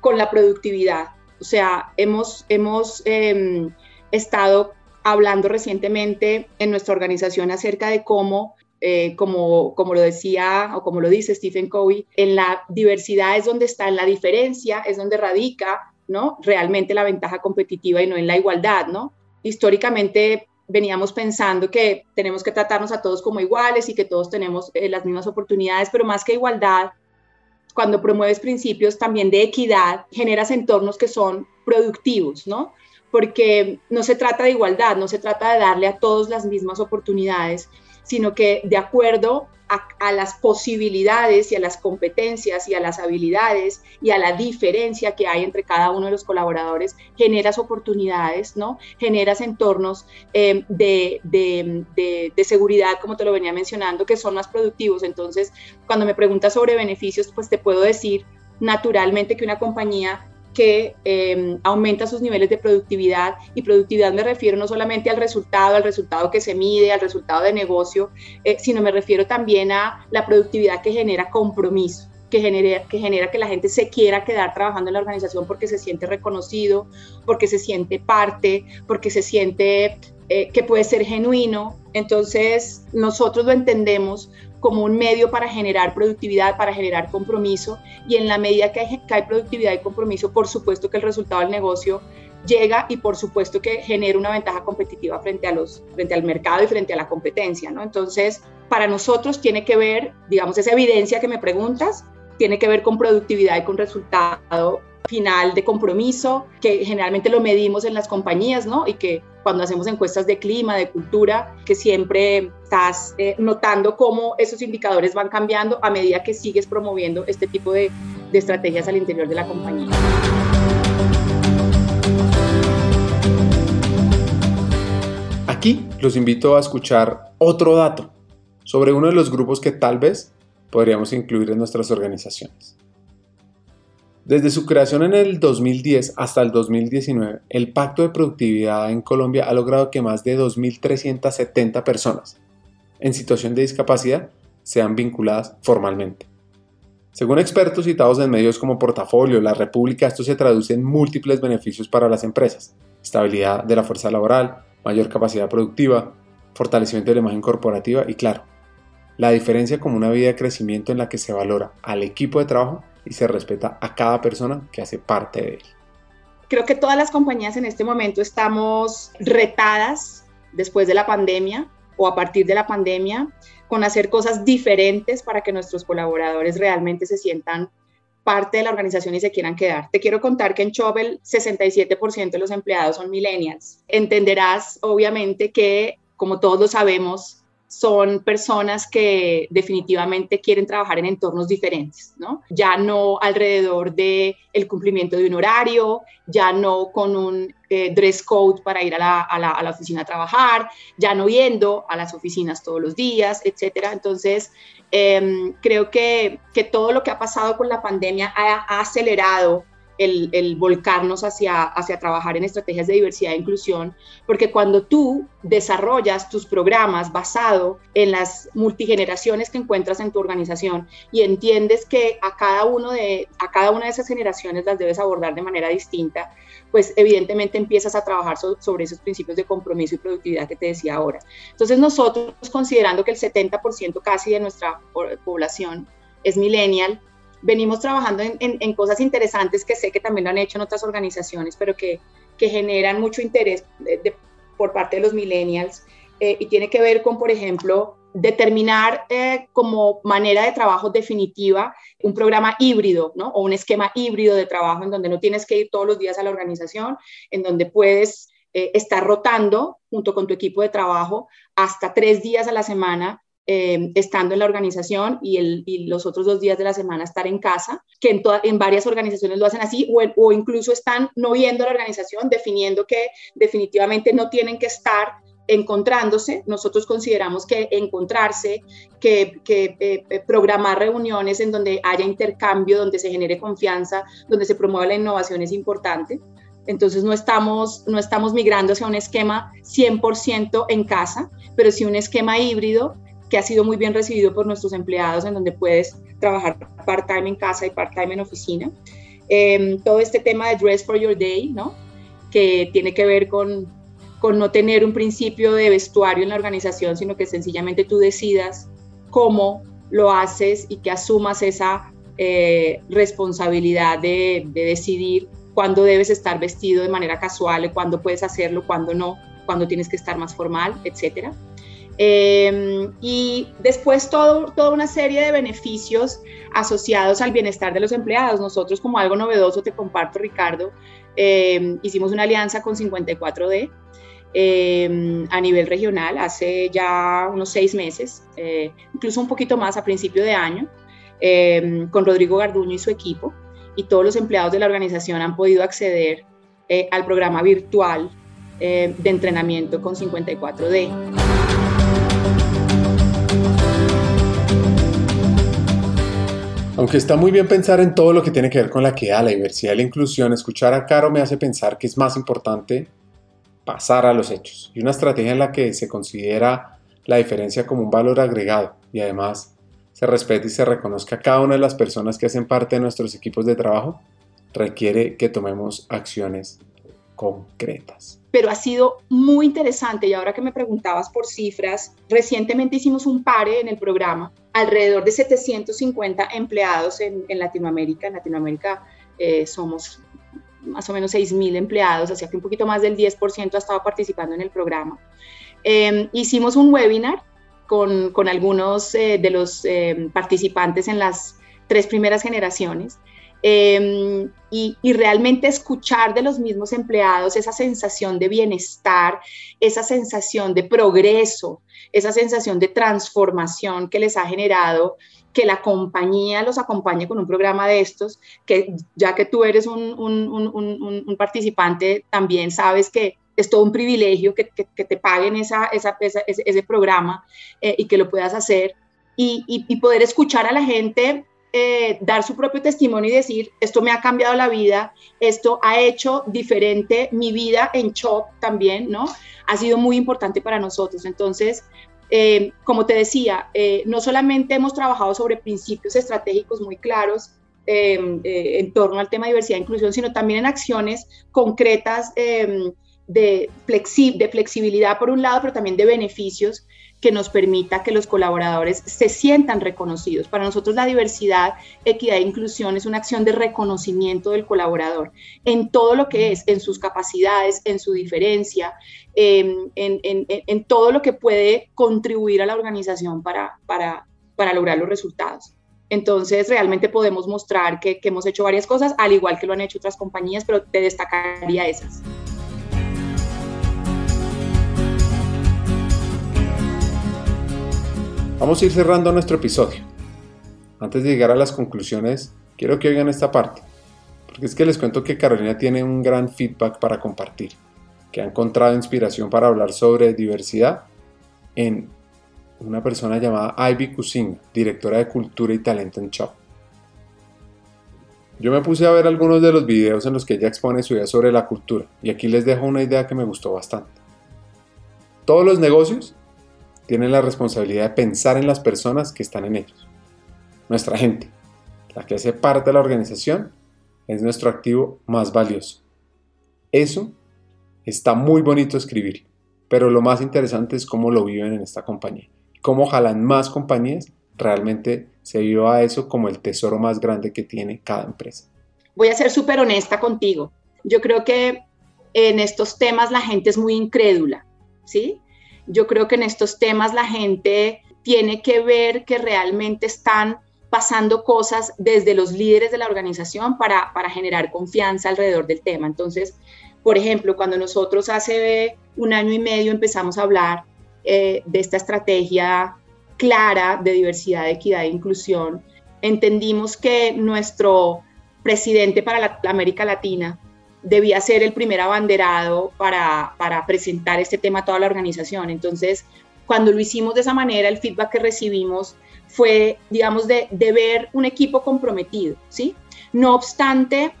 con la productividad. O sea, hemos, hemos em, estado hablando recientemente en nuestra organización acerca de cómo eh, como, como lo decía o como lo dice Stephen Covey, en la diversidad es donde está, en la diferencia es donde radica, ¿no? Realmente la ventaja competitiva y no en la igualdad, ¿no? Históricamente veníamos pensando que tenemos que tratarnos a todos como iguales y que todos tenemos eh, las mismas oportunidades, pero más que igualdad, cuando promueves principios también de equidad, generas entornos que son productivos, ¿no? Porque no se trata de igualdad, no se trata de darle a todos las mismas oportunidades, sino que de acuerdo a, las posibilidades y a las competencias y a las habilidades y a la diferencia que hay entre cada uno de los colaboradores, generas oportunidades, ¿no? Generas entornos eh, de, de, seguridad, como te lo venía mencionando, que son más productivos. Entonces, cuando me preguntas sobre beneficios, pues te puedo decir naturalmente que una compañía que em, aumenta sus niveles de productividad y productividad me refiero no solamente al resultado, al resultado que se mide, al resultado de negocio, eh, sino me refiero también a la productividad que genera compromiso. que genera, que genera que la gente se quiera quedar trabajando en la organización porque se siente reconocido, porque se siente parte, porque se siente eh, que puede ser genuino. Entonces, nosotros lo entendemos como un medio para generar productividad, para generar compromiso y en la medida que hay, que hay productividad y compromiso, por supuesto que el resultado del negocio llega y por supuesto que genera una ventaja competitiva frente, a los, frente al mercado y frente a la competencia, ¿no? Entonces, para nosotros tiene que ver, digamos, esa evidencia que me preguntas, tiene que ver con productividad y con resultado final de compromiso, que generalmente lo medimos en las compañías, ¿no? Y que cuando hacemos encuestas de clima, de cultura, que siempre estás eh, notando cómo esos indicadores van cambiando a medida que sigues promoviendo este tipo de, de estrategias al interior de la compañía. Aquí los invito a escuchar otro dato sobre uno de los grupos que tal vez podríamos incluir en nuestras organizaciones. Desde su creación en el 2010 hasta el 2019, el Pacto de Productividad en Colombia ha logrado que más de 2.370 personas en situación de discapacidad sean vinculadas formalmente. Según expertos citados en medios como Portafolio, La República, esto se traduce en múltiples beneficios para las empresas. Estabilidad de la fuerza laboral, mayor capacidad productiva, fortalecimiento de la imagen corporativa y claro, la diferencia como una vida de crecimiento en la que se valora al equipo de trabajo y se respeta a cada persona que hace parte de él. Creo que todas las compañías en este momento estamos retadas después de la pandemia o a partir de la pandemia con hacer cosas diferentes para que nuestros colaboradores realmente se sientan parte de la organización y se quieran quedar. Te quiero contar que en Chobel 67% de los empleados son millennials. Entenderás obviamente que, como todos lo sabemos, son personas que definitivamente quieren trabajar en entornos diferentes, ¿no? Ya no alrededor de el cumplimiento de un horario, ya no con un eh, dress code para ir a la, a, la, a la, oficina a trabajar, ya no yendo a las oficinas todos los días, etcétera. Entonces, eh, creo que, que, todo lo que ha pasado con la pandemia ha acelerado el, volcarnos hacia, trabajar en estrategias de diversidad e inclusión, porque cuando tú desarrollas tus programas basado en las multigeneraciones que encuentras en tu organización y entiendes que a cada una de esas generaciones las debes abordar de manera distinta, pues evidentemente empiezas a trabajar sobre esos principios de compromiso y productividad que te decía ahora. Entonces nosotros, considerando que el 70% casi de nuestra población es millennial, venimos trabajando en, cosas interesantes que sé que también lo han hecho en otras organizaciones, pero que, generan mucho interés por parte de los millennials eh, y tiene que ver con, por ejemplo, determinar eh, como manera de trabajo definitiva un programa híbrido, ¿no? O un esquema híbrido de trabajo en donde no tienes que ir todos los días a la organización, en donde puedes eh, estar rotando junto con tu equipo de trabajo hasta tres días a la semana eh, estando en la organización y, los otros dos días de la semana estar en casa, que en, en varias organizaciones lo hacen así, o, incluso están no viendo la organización, definiendo que definitivamente no tienen que estar encontrándose. Nosotros consideramos que encontrarse, que, eh programar reuniones en donde haya intercambio, donde se genere confianza, donde se promueva la innovación es importante. Entonces no estamos, no estamos migrando hacia un esquema 100% en casa, pero sí un esquema híbrido que ha sido muy bien recibido por nuestros empleados, en donde puedes trabajar part-time en casa y part-time en oficina. Eh, todo este tema de Dress for Your Day, ¿no? que tiene que ver con, con no tener un principio de vestuario en la organización, sino que sencillamente tú decidas cómo lo haces y que asumas esa eh, responsabilidad de, de, decidir cuándo debes estar vestido de manera casual, cuándo puedes hacerlo, cuándo no, cuándo tienes que estar más formal, etcétera. Eh, y después todo, toda una serie de beneficios asociados al bienestar de los empleados. Nosotros como algo novedoso, te comparto Ricardo, eh, hicimos una alianza con 54D eh, a nivel regional hace ya unos seis meses, eh, incluso un poquito más a principio de año, em, con Rodrigo Garduño y su equipo. Y todos los empleados de la organización han podido acceder eh, al programa virtual de entrenamiento con 54D. Aunque está muy bien pensar en todo lo que tiene que ver con la equidad, la diversidad y la inclusión, escuchar a Caro me hace pensar que es más importante pasar a los hechos y una estrategia en la que se considera la diferencia como un valor agregado y además se respete y se reconozca a cada una de las personas que hacen parte de nuestros equipos de trabajo, requiere que tomemos acciones concretas. Pero ha sido muy interesante y ahora que me preguntabas por cifras, recientemente hicimos un pare en el programa, alrededor de 750 empleados en, Latinoamérica. En Latinoamérica eh, somos más o menos 6.000 empleados, así que un poquito más del 10% ha estado participando en el programa. Em, hicimos un webinar con, con algunos eh, de los em, participantes en las tres primeras generaciones em, y, realmente escuchar de los mismos empleados esa sensación de bienestar, esa sensación de progreso, esa sensación de transformación que les ha generado que la compañía los acompañe con un programa de estos, que ya que tú eres un, participante, también sabes que es todo un privilegio que, te paguen esa, ese, programa eh, y que lo puedas hacer. Y, poder escuchar a la gente eh, dar su propio testimonio y decir, esto me ha cambiado la vida, esto ha hecho diferente mi vida en Chop también, ¿no? Ha sido muy importante para nosotros. Entonces, eh, como te decía, no solamente hemos trabajado sobre principios estratégicos muy claros, en torno al tema de diversidad e inclusión, sino también en acciones concretas de, de flexibilidad por un lado, pero también de beneficios que nos permita que los colaboradores se sientan reconocidos. Para nosotros la diversidad, equidad e inclusión es una acción de reconocimiento del colaborador en todo lo que es, en sus capacidades, en su diferencia, en, en, todo lo que puede contribuir a la organización para, para, para lograr los resultados. Entonces, realmente podemos mostrar que, que hemos hecho varias cosas, al igual que lo han hecho otras compañías, pero te destacaría esas. Vamos a ir cerrando nuestro episodio. Antes de llegar a las conclusiones, quiero que oigan esta parte, porque es que les cuento que Carolina tiene un gran feedback para compartir, que ha encontrado inspiración para hablar sobre diversidad en una persona llamada Ivy Cousin, directora de Cultura y Talento en Shop. Yo me puse a ver algunos de los videos en los que ella expone su idea sobre la cultura, y aquí les dejo una idea que me gustó bastante. Todos los negocios tienen la responsabilidad de pensar en las personas que están en ellos. Nuestra gente, la que hace parte de la organización, es nuestro activo más valioso. Eso está muy bonito escribir, pero lo más interesante es cómo lo viven en esta compañía. Cómo jalan más compañías realmente se viva eso como el tesoro más grande que tiene cada empresa. Voy a ser súper honesta contigo. Yo creo que en estos temas la gente es muy incrédula, ¿sí? Yo creo que en estos temas la gente tiene que ver que realmente están pasando cosas desde los líderes de la organización para, generar confianza alrededor del tema. Entonces, por ejemplo, cuando nosotros hace un año y medio empezamos a hablar eh, de esta estrategia clara de diversidad, equidad e inclusión, entendimos que nuestro presidente para la América Latina debía ser el primer abanderado para, presentar este tema a toda la organización. Entonces, cuando lo hicimos de esa manera, el feedback que recibimos fue, digamos, de, ver un equipo comprometido, ¿sí? No obstante,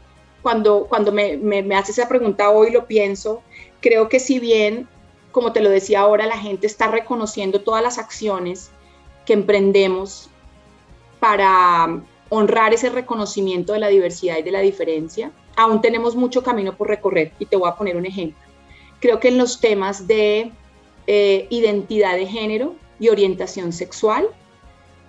cuando, cuando me, me, me hace esa pregunta hoy, lo pienso, creo que si bien, como te lo decía ahora, la gente está reconociendo todas las acciones que emprendemos para honrar ese reconocimiento de la diversidad y de la diferencia, aún tenemos mucho camino por recorrer y te voy a poner un ejemplo. Creo que en los temas de eh, identidad de género y orientación sexual,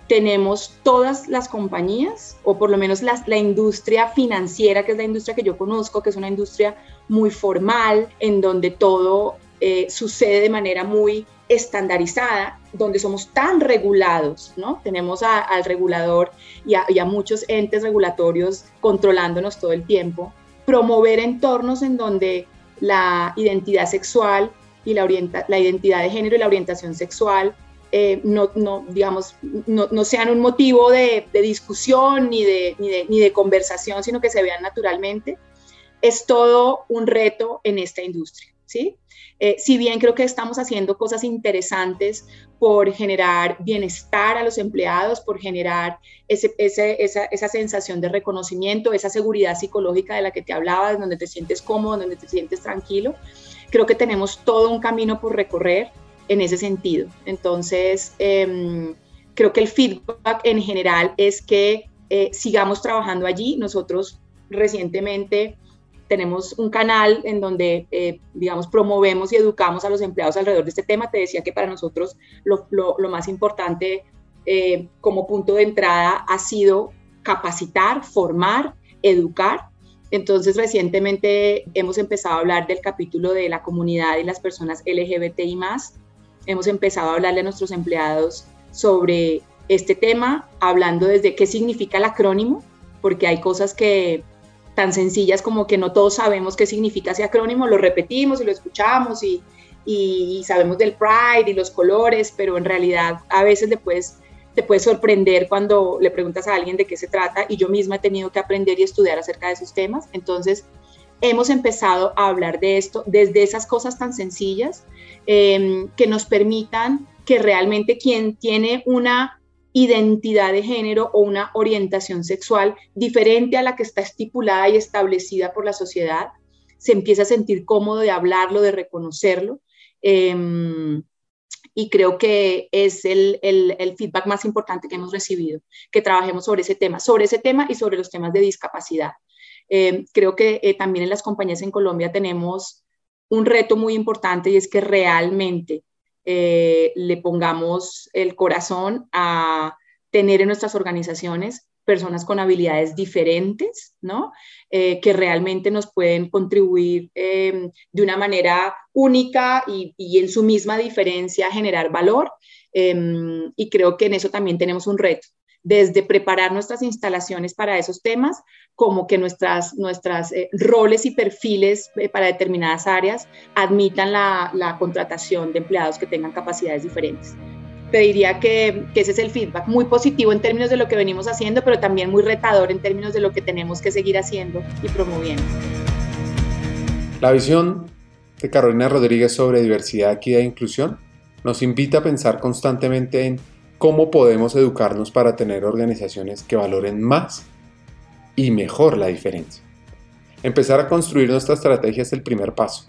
tenemos todas las compañías, o por lo menos la industria financiera, que es la industria que yo conozco, que es una industria muy formal, en donde todo eh, sucede de manera muy estandarizada, donde somos tan regulados, ¿no? Tenemos al regulador y a, muchos entes regulatorios controlándonos todo el tiempo. Promover entornos en donde la identidad sexual y la, la identidad de género y la orientación sexual eh, no, no, digamos, no, sean un motivo de, discusión ni de, ni, de, ni de conversación, sino que se vean naturalmente, es todo un reto en esta industria, ¿sí? Eh, si bien creo que estamos haciendo cosas interesantes por generar bienestar a los empleados, por generar esa, sensación de reconocimiento, esa seguridad psicológica de la que te hablaba, donde te sientes cómodo, donde te sientes tranquilo, creo que tenemos todo un camino por recorrer en ese sentido. Entonces, em, creo que el feedback en general es que eh, sigamos trabajando allí. Nosotros recientemente tenemos un canal en donde, eh, digamos, promovemos y educamos a los empleados alrededor de este tema. Te decía que para nosotros lo, más importante eh, como punto de entrada ha sido capacitar, formar, educar. Entonces, recientemente hemos empezado a hablar del capítulo de la comunidad y las personas LGBTI Hemos empezado a hablarle a nuestros empleados sobre este tema, hablando desde qué significa el acrónimo, porque hay cosas que tan sencillas como que no todos sabemos qué significa ese acrónimo, lo repetimos y lo escuchamos y, y, sabemos del Pride y los colores, pero en realidad a veces te puedes, te puede sorprender cuando le preguntas a alguien de qué se trata y yo misma he tenido que aprender y estudiar acerca de esos temas. Entonces, hemos empezado a hablar de esto desde esas cosas tan sencillas em, que nos permitan que realmente quien tiene una identidad de género o una orientación sexual diferente a la que está estipulada y establecida por la sociedad, se empieza a sentir cómodo de hablarlo, de reconocerlo. Em, y creo que es el, feedback más importante que hemos recibido, que trabajemos sobre ese tema, sobre ese tema y sobre los temas de discapacidad. Em, creo que eh, también en las compañías en Colombia tenemos un reto muy importante y es que realmente eh, le pongamos el corazón a tener en nuestras organizaciones personas con habilidades diferentes, ¿no? Eh, que realmente nos pueden contribuir em, de una manera única y, y, en su misma diferencia generar valor. Y creo que en eso también tenemos un reto desde preparar nuestras instalaciones para esos temas, como que nuestras, nuestras eh, roles y perfiles eh, para determinadas áreas admitan la, contratación de empleados que tengan capacidades diferentes. Te diría que, que, ese es el feedback, muy positivo en términos de lo que venimos haciendo, pero también muy retador en términos de lo que tenemos que seguir haciendo y promoviendo. La visión de Carolina Rodríguez sobre diversidad, equidad e inclusión nos invita a pensar constantemente en cómo podemos educarnos para tener organizaciones que valoren más y mejor la diferencia. Empezar a construir nuestra estrategia es el primer paso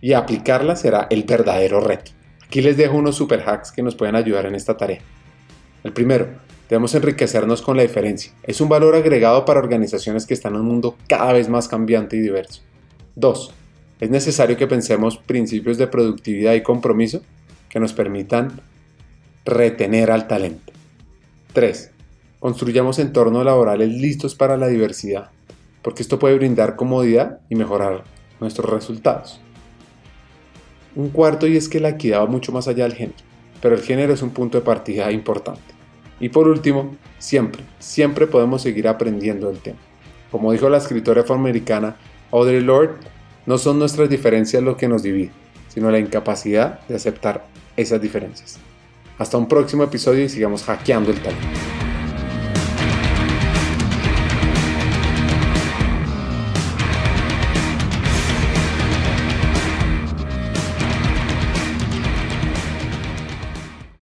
y aplicarla será el verdadero reto. Aquí les dejo unos super hacks que nos pueden ayudar en esta tarea. El primero, debemos enriquecernos con la diferencia. Es un valor agregado para organizaciones que están en un mundo cada vez más cambiante y diverso. 2. Es necesario que pensemos principios de productividad y compromiso que nos permitan retener al talento. 3. Construyamos entornos laborales listos para la diversidad, porque esto puede brindar comodidad y mejorar nuestros resultados. Un cuarto y es que la equidad va mucho más allá del género, pero el género es un punto de partida importante. Y por último, siempre, siempre podemos seguir aprendiendo del tema. Como dijo la escritora afroamericana Audre Lorde, no son nuestras diferencias lo que nos divide, sino la incapacidad de aceptar esas diferencias. Hasta un próximo episodio y sigamos hackeando el talento.